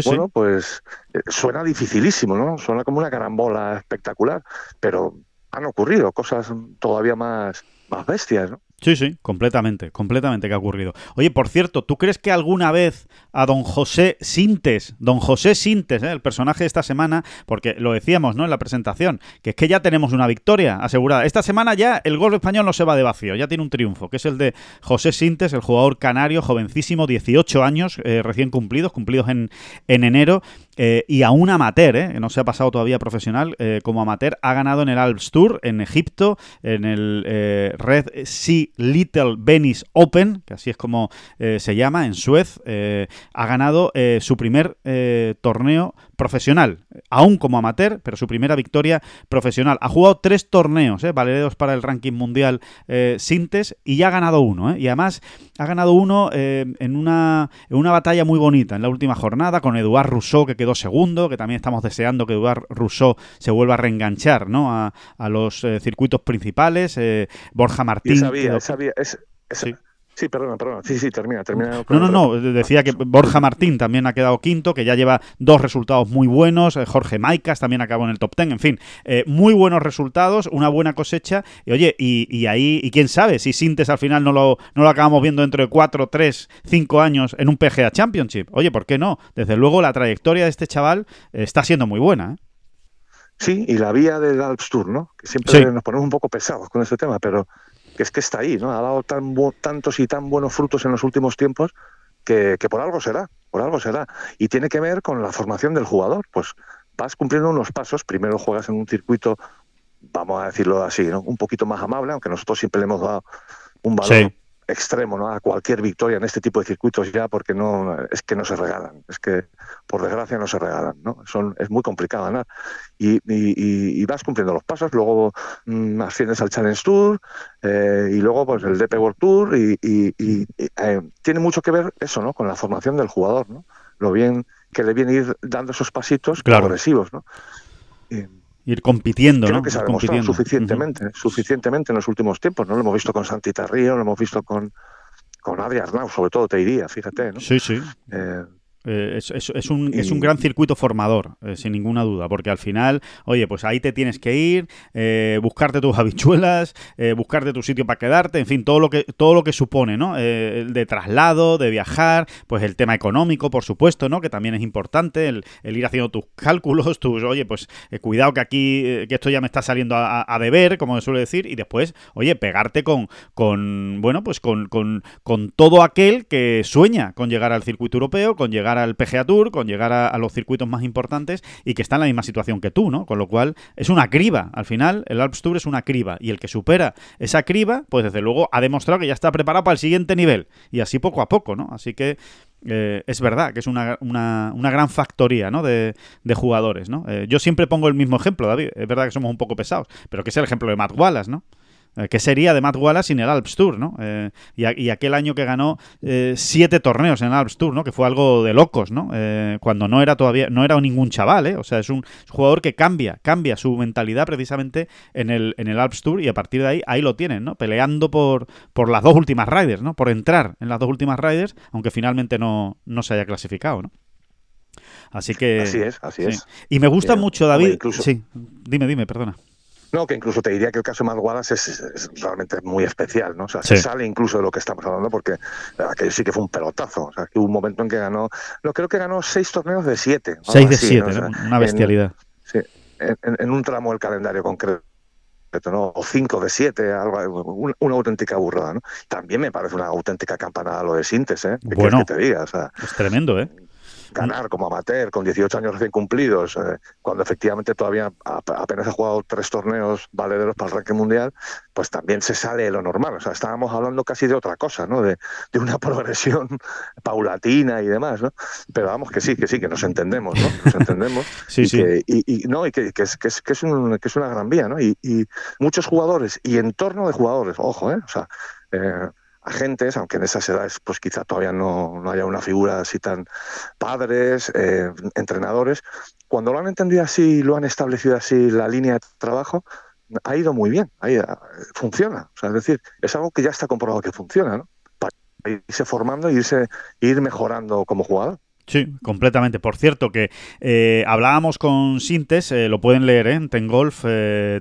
[SPEAKER 2] bueno, pues eh, suena dificilísimo, ¿no? Suena como una carambola espectacular, pero han ocurrido cosas todavía más, más bestias, ¿no?
[SPEAKER 1] Sí, sí, completamente, completamente que ha ocurrido. Oye, por cierto, ¿tú crees que alguna vez a don José Sintes, don José Sintes, ¿eh? el personaje de esta semana, porque lo decíamos, ¿no? En la presentación, que es que ya tenemos una victoria asegurada. Esta semana ya el gol español no se va de vacío, ya tiene un triunfo, que es el de José Sintes, el jugador canario, jovencísimo, 18 años, eh, recién cumplidos, cumplidos en, en enero, eh, y a un amateur, ¿eh? no se ha pasado todavía profesional, eh, como amateur, ha ganado en el Alps Tour, en Egipto, en el Red Sea Little Venice Open, que así es como se llama, en Suez, ha ganado su primer torneo profesional, aún como amateur, pero su primera victoria profesional. Ha jugado tres torneos, ¿eh? para el ranking mundial Sintes, y ya ha ganado uno. Y además ha ganado uno en, una, en una batalla muy bonita, en la última jornada, con Eduard Rousseau, que quedó segundo, que también estamos deseando que Eduard Rousseau se vuelva a reenganchar ¿no? a, a los eh, circuitos principales. Eh, Borja Martín.
[SPEAKER 2] Sabía, sabía, es, sí. Sí, perdona, perdona. Sí, sí, termina, termina.
[SPEAKER 1] No, no, no. Decía que Borja Martín también ha quedado quinto, que ya lleva dos resultados muy buenos. Eh, Jorge Maicas también acabó en el top ten. En fin, eh, muy buenos resultados, una buena cosecha. Y oye, y, y, ahí, y quién sabe si Sintes al final no lo, no lo acabamos viendo dentro de cuatro, tres, cinco años en un PGA Championship. Oye, ¿por qué no? Desde luego la trayectoria de este chaval eh, está siendo muy buena. ¿eh?
[SPEAKER 2] Sí, y la vía del Alps Tour, ¿no? Que siempre sí. nos ponemos un poco pesados con este tema, pero que es que está ahí, ¿no? Ha dado tan tantos y tan buenos frutos en los últimos tiempos que, que, por algo será, por algo será. Y tiene que ver con la formación del jugador. Pues vas cumpliendo unos pasos, primero juegas en un circuito, vamos a decirlo así, ¿no? Un poquito más amable, aunque nosotros siempre le hemos dado un valor sí extremo ¿no? a cualquier victoria en este tipo de circuitos ya porque no es que no se regalan es que por desgracia no se regalan ¿no? Son, es muy complicado ganar y, y, y, vas cumpliendo los pasos luego mmm, asciendes al Challenge Tour eh, y luego pues el DP World Tour y, eh, tiene mucho que ver eso ¿no? con la formación del jugador ¿no? lo bien que le viene ir dando esos pasitos
[SPEAKER 1] claro.
[SPEAKER 2] progresivos ¿no?
[SPEAKER 1] Ir compitiendo,
[SPEAKER 2] Creo
[SPEAKER 1] ¿no?
[SPEAKER 2] que se ha demostrado suficientemente, uh -huh. suficientemente en los últimos tiempos, ¿no? Lo hemos visto con Santi Tarrío, lo hemos visto con, con Adri Arnau, sobre todo te diría, fíjate, ¿no?
[SPEAKER 1] Sí, sí.
[SPEAKER 2] Eh,
[SPEAKER 1] eh, es, es, es, un, es, un, gran circuito formador, eh, sin ninguna duda, porque al final, oye, pues ahí te tienes que ir, eh, buscarte tus [laughs] habichuelas, buscarte tu sitio para quedarte, en fin, todo lo que, todo lo que supone, ¿no? De traslado, de viajar, pues el tema económico, por supuesto, ¿no? Que también es importante, el, el ir haciendo tus cálculos, [laughs] tus, oye, pues cuidado que aquí, que esto ya me está saliendo a, a, deber, como se suele decir, y después, oye, pegarte con, con bueno, pues con, con, con todo aquel que sueña con llegar al circuito europeo, con llegar al PGA Tour, con llegar a, los circuitos más importantes y que está en la misma situación que tú, ¿no? Con lo cual es una criba. Al final, el Alps Tour es una criba y el que supera esa criba, pues desde luego ha demostrado que ya está preparado para el siguiente nivel y así poco a poco, ¿no? Así que eh, es verdad que es una, una, una gran factoría ¿no? de, de jugadores, ¿no? Eh, yo siempre pongo el mismo ejemplo, David. Es verdad que somos un poco pesados, pero que es el ejemplo de Matt Wallace, ¿no? Eh, ¿Qué sería de Matt Wallace sin el Alps Tour, ¿no? Eh, y, a, y, aquel año que ganó eh, siete torneos en el Alps Tour, ¿no? Que fue algo de locos, ¿no? Eh, cuando no era todavía, no era ningún chaval, ¿eh? O sea, es un, jugador que cambia, cambia su mentalidad precisamente en el, en el Alps Tour y a partir de ahí, ahí lo tienen, ¿no? Peleando por, por las dos últimas Riders, ¿no? Por entrar en las dos últimas Riders, aunque finalmente no, no se haya clasificado, ¿no? Así que...
[SPEAKER 2] Así es, así
[SPEAKER 1] sí.
[SPEAKER 2] es.
[SPEAKER 1] Y me gusta Bien. mucho, David... Incluso... Sí, dime, dime, perdona.
[SPEAKER 2] No, que incluso te diría que el caso de Wallace es, es, realmente muy especial, ¿no? O sea, sí. se sale incluso de lo que estamos hablando porque aquello sí que fue un pelotazo. O sea, que hubo un momento en que ganó, no creo que ganó seis torneos de siete.
[SPEAKER 1] Seis de así, siete, ¿no? o sea, una bestialidad.
[SPEAKER 2] En, sí, en, en, un tramo del calendario concreto. ¿no? o cinco de siete, algo, una, una, auténtica burrada, ¿no? También me parece una auténtica campanada lo de Sintes, ¿eh? ¿Qué
[SPEAKER 1] bueno,
[SPEAKER 2] que te diga? O sea,
[SPEAKER 1] es tremendo, ¿eh?
[SPEAKER 2] Ganar como amateur con 18 años recién cumplidos, eh, cuando efectivamente todavía apenas ha jugado tres torneos valederos para el ranking mundial, pues también se sale de lo normal. O sea, estábamos hablando casi de otra cosa, ¿no? De, de una [laughs] progresión paulatina y demás, ¿no? Pero vamos que sí, que sí, que nos entendemos, ¿no? Nos entendemos. [laughs]
[SPEAKER 1] sí,
[SPEAKER 2] y
[SPEAKER 1] sí.
[SPEAKER 2] Que, y, y, no, y que, que, es, que, es, que, es un, que es una gran vía, ¿no? Y, y muchos jugadores y entorno de jugadores, ojo, ¿eh? O sea, eh, agentes, aunque en esas edades pues quizá todavía no, no haya una figura así tan padres, eh, entrenadores, cuando lo han entendido así, lo han establecido así la línea de trabajo, ha ido muy bien, ahí funciona, o sea, es decir, es algo que ya está comprobado que funciona, ¿no? Para irse formando y irse ir mejorando como jugador.
[SPEAKER 1] Sí, completamente. Por cierto, que eh, hablábamos con Sintes, eh, lo pueden leer ¿eh? en Tengolf,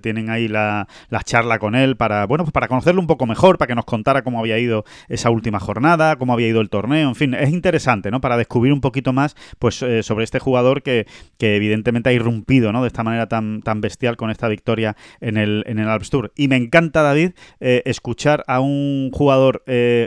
[SPEAKER 1] tienen ahí la, la, charla con él para, bueno, pues para conocerlo un poco mejor, para que nos contara cómo había ido esa última jornada, cómo había ido el torneo, en fin, es interesante, ¿no? Para descubrir un poquito más, pues, sobre este jugador que, que, evidentemente ha irrumpido, ¿no? De esta manera tan, tan bestial con esta victoria en el, en el Alps Tour. Y me encanta, David, escuchar a un jugador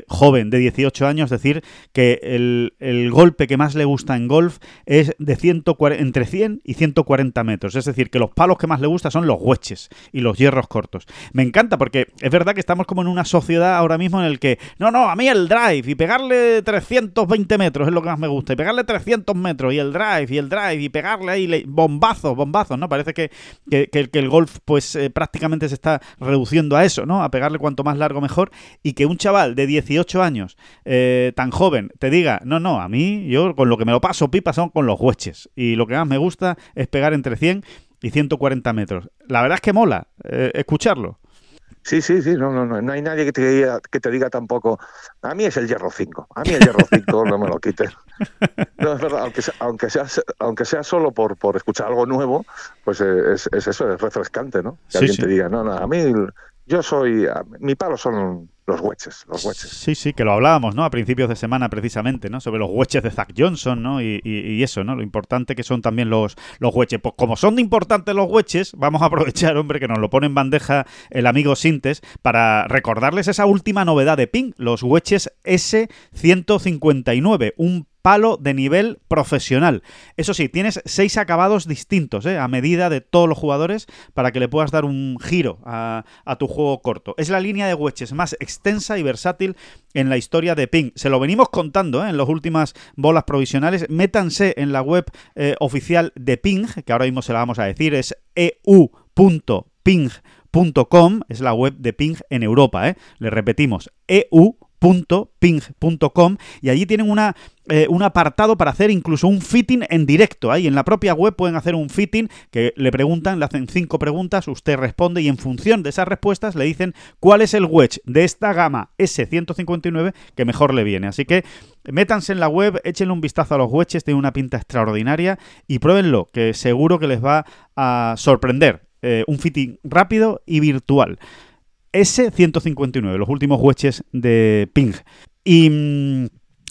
[SPEAKER 1] joven de 18 años decir que el, el golpe que más le gusta en golf es de 140, entre 100 y 140 metros. Es decir, que los palos que más le gusta son los hueches y los hierros cortos. Me encanta porque es verdad que estamos como en una sociedad ahora mismo en el que, no, no, a mí el drive y pegarle 320 metros es lo que más me gusta. Y pegarle 300 metros y el drive y el drive y pegarle ahí bombazos, bombazos, ¿no? Parece que, que, el golf pues eh, prácticamente se está reduciendo a eso, ¿no? A pegarle cuanto más largo mejor y que un chaval de 18 años eh, tan joven te diga, no, no, a mí yo con lo que me lo paso pipa son con los hueches. Y lo que más me gusta es pegar entre 100 y 140 metros. La verdad es que mola eh, escucharlo.
[SPEAKER 2] Sí, sí, sí, no, no, no, no hay nadie que te, diga, que te diga tampoco, a mí es el hierro 5, a mí el hierro 5 no me lo quites. [laughs] No, es verdad, aunque sea, aunque sea, aunque sea solo por, por escuchar algo nuevo, pues es, es eso, es refrescante, ¿no? Que alguien te diga, no, no, a mí yo soy, mi palo son los hueches, los hueches.
[SPEAKER 1] Sí, sí, que lo hablábamos, ¿no? A principios de semana precisamente, ¿no? Sobre los hueches de Zach Johnson, ¿no? Y, eso, ¿no? Lo importante que son también los, los hueches. Pues como son importantes los hueches, vamos a aprovechar, hombre, que nos lo pone en bandeja el amigo Sintes para recordarles esa última novedad de Ping, los hueches S159, un palo de nivel profesional. Eso sí, tienes seis acabados distintos, ¿eh? a medida de todos los jugadores, para que le puedas dar un giro a, tu juego corto. Es la línea de wedges más extensa y versátil en la historia de Ping. Se lo venimos contando ¿eh? en las últimas bolas provisionales. Métanse en la web eh, oficial de Ping, que ahora mismo se la vamos a decir, es eu.ping.com, es la web de Ping en Europa, ¿eh? Le repetimos, eu ping.com y allí tienen una, eh, un apartado para hacer incluso un fitting en directo. Ahí en la propia web pueden hacer un fitting que le preguntan, le hacen cinco preguntas, usted responde y en función de esas respuestas le dicen cuál es el wedge de esta gama S159 que mejor le viene. Así que métanse en la web, échenle un vistazo a los wedges, tiene una pinta extraordinaria y pruébenlo, que seguro que les va a sorprender. Eh, un fitting rápido y virtual. S159, los últimos wedges de Ping. Y mm,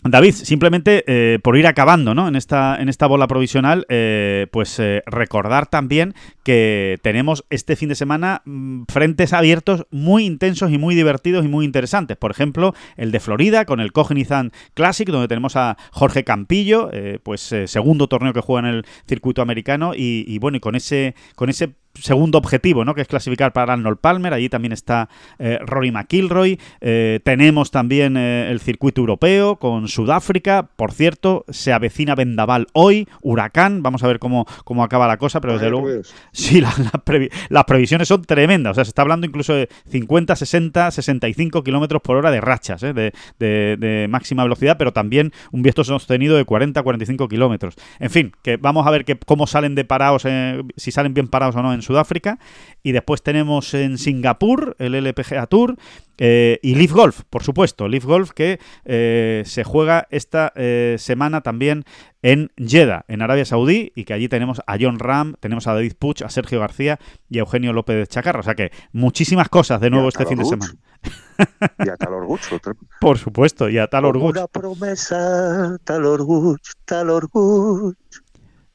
[SPEAKER 1] David, simplemente eh, por ir acabando ¿no? en, esta, en esta bola provisional, eh, pues eh, recordar también que tenemos este fin de semana mm, frentes abiertos muy intensos y muy divertidos y muy interesantes. Por ejemplo, el de Florida con el Cognizant Classic, donde tenemos a Jorge Campillo, pues segundo torneo que juega en el circuito americano y, y bueno, y con ese, con ese segundo objetivo, ¿no? Que es clasificar para Arnold Palmer. Allí también está eh, Rory McIlroy. Eh, tenemos también eh, el circuito europeo con Sudáfrica. Por cierto, se avecina Vendaval hoy, huracán. Vamos a ver cómo, cómo acaba la cosa, pero desde luego. Sí, las previsiones son tremendas. O sea, se está hablando incluso de 50, 60, 65 kilómetros por hora de rachas de, de, máxima velocidad, pero también un viento sostenido de 40, 45 kilómetros. En fin, que vamos a ver que, cómo salen de parados, si salen bien parados o no en Sudáfrica. Y después tenemos en Singapur el LPGA Tour eh, y Leaf Golf, por supuesto. Leaf Golf que eh, se juega esta eh, semana también en Jeddah, en Arabia Saudí, y que allí tenemos a John Ram, tenemos a David Puch, a Sergio García y a Eugenio López de Chacarra. O sea que muchísimas cosas de nuevo este fin de semana.
[SPEAKER 2] Y a tal orgullo. [laughs]
[SPEAKER 1] Por supuesto, y a tal orgullo.
[SPEAKER 2] Una promesa, tal orgullo, tal orgullo.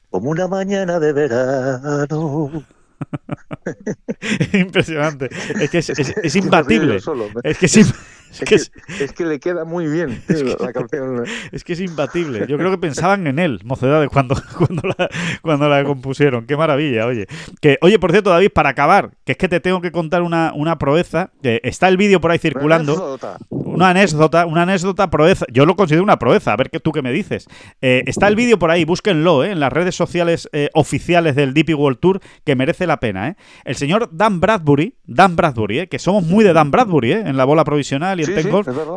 [SPEAKER 2] Como una mañana de verano. [laughs]
[SPEAKER 1] Impresionante. Es que es, imbatible. es que
[SPEAKER 2] es, que le queda muy bien [laughs] la canción. [laughs]
[SPEAKER 1] Es que es imbatible. Yo creo que pensaban en él, mocedades, cuando, cuando, la, cuando la compusieron. Qué maravilla, oye. Que, oye, por cierto, David, para acabar, que es que te tengo que contar una, una proeza. está el vídeo por ahí circulando. Una anécdota, una anécdota proeza. Yo lo considero una proeza, a ver qué tú qué me dices. Eh, está el vídeo por ahí, búsquenlo, eh, en las redes sociales eh, oficiales del DP World Tour, que merece la pena. El señor Dan Bradbury, Dan Bradbury, que somos muy de Dan Bradbury, en la bola provisional y en sí,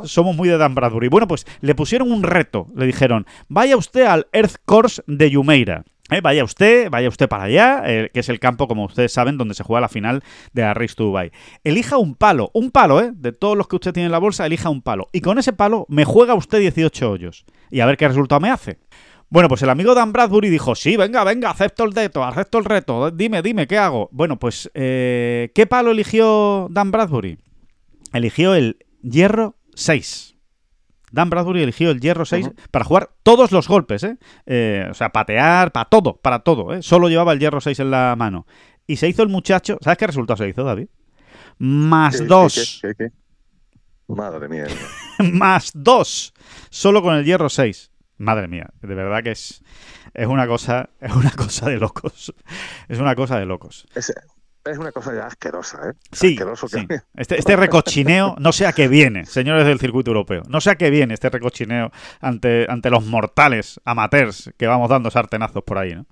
[SPEAKER 1] somos muy de Dan Bradbury. Bueno, pues le pusieron un reto, le dijeron, vaya usted al Earth Course de Yumeira. Vaya usted, vaya usted para allá, que es el campo, como ustedes saben, donde se juega la final de la Race to Dubai. Elija un palo, un palo, ¿eh? De todos los que usted tiene en la bolsa, elija un palo. Y con ese palo me juega usted 18 hoyos. Y a ver qué resultado me hace. Bueno, pues el amigo Dan Bradbury dijo, sí, venga, venga, acepto el reto, acepto el reto, dime, dime, ¿qué hago? Bueno, pues, eh, ¿qué palo eligió Dan Bradbury? Eligió el hierro 6. Dan Bradbury eligió el hierro 6 para jugar todos los golpes, ¿eh? ¿eh? O sea, patear, para todo, para todo, ¿eh? Solo llevaba el hierro 6 en la mano. Y se hizo el muchacho, ¿sabes qué resultado se hizo, David? Más 2.
[SPEAKER 2] Madre mía. [laughs]
[SPEAKER 1] más 2. Solo con el hierro 6. Madre mía, de verdad que es, es una cosa, es una cosa de locos. Es una cosa de locos.
[SPEAKER 2] Es, una cosa ya asquerosa, ¿eh?
[SPEAKER 1] Sí, [laughs] Este, este, recochineo no sé a qué viene, señores del circuito europeo. No sé a qué viene este recochineo ante, ante los mortales amateurs que vamos dando sartenazos por ahí, ¿no?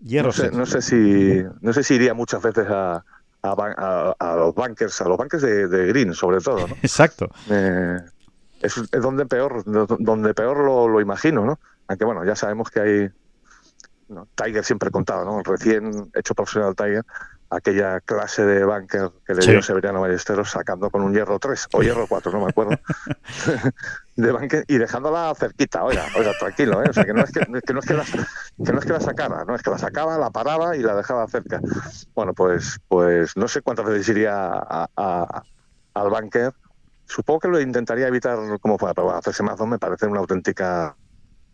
[SPEAKER 2] no, sé, no sé si no sé si iría muchas veces a, a, los bankers, a los bankers de, Green, sobre todo, ¿no? [laughs]
[SPEAKER 1] Exacto.
[SPEAKER 2] Eh, es, donde peor, donde peor lo, imagino, ¿no? Aunque bueno, ya sabemos que hay Tiger siempre contado, ¿no? Recién hecho profesional Tiger, aquella clase de banker que le dio Severiano Ballesteros sacando con un hierro 3 o hierro 4, no me acuerdo, [laughs] de banker y dejándola cerquita, oiga, oiga, tranquilo, ¿eh? O sea, que no es que, no, es que, la, que no es que la sacara, no es que la sacaba, la paraba y la dejaba cerca. Bueno, pues, pues no sé cuántas veces iría a, al banker Supongo que lo intentaría evitar como fuera, pero hacerse más me parece una auténtica...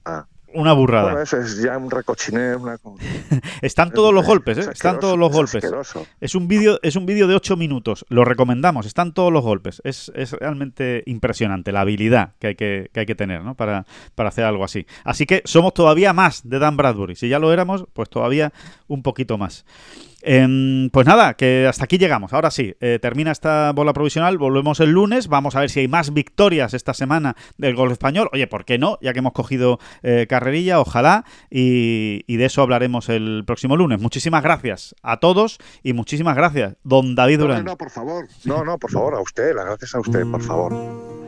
[SPEAKER 1] Ah, una burrada.
[SPEAKER 2] Bueno, eso es ya un recochineo. Una... [laughs]
[SPEAKER 1] Están todos los golpes, ¿eh? Están todos los golpes. Es un vídeo, es un vídeo de 8 minutos. Lo recomendamos. Están todos los golpes. Es, es realmente impresionante la habilidad que hay que, que hay que tener, ¿no? Para, para hacer algo así. Así que somos todavía más de Dan Bradbury. Si ya lo éramos, pues todavía un poquito más. Em, pues nada, que hasta aquí llegamos. Ahora sí, eh, termina esta bola provisional, volvemos el lunes, vamos a ver si hay más victorias esta semana del golf español. Oye, ¿por qué no? Ya que hemos cogido eh, carrerilla, ojalá, y, de eso hablaremos el próximo lunes. Muchísimas gracias a todos y muchísimas gracias, don David Durán.
[SPEAKER 2] No, no, por favor, no, no, por favor, a usted, las gracias a usted, por favor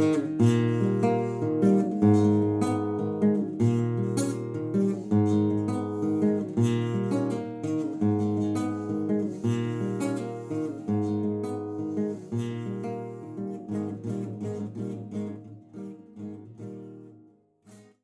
[SPEAKER 3] Música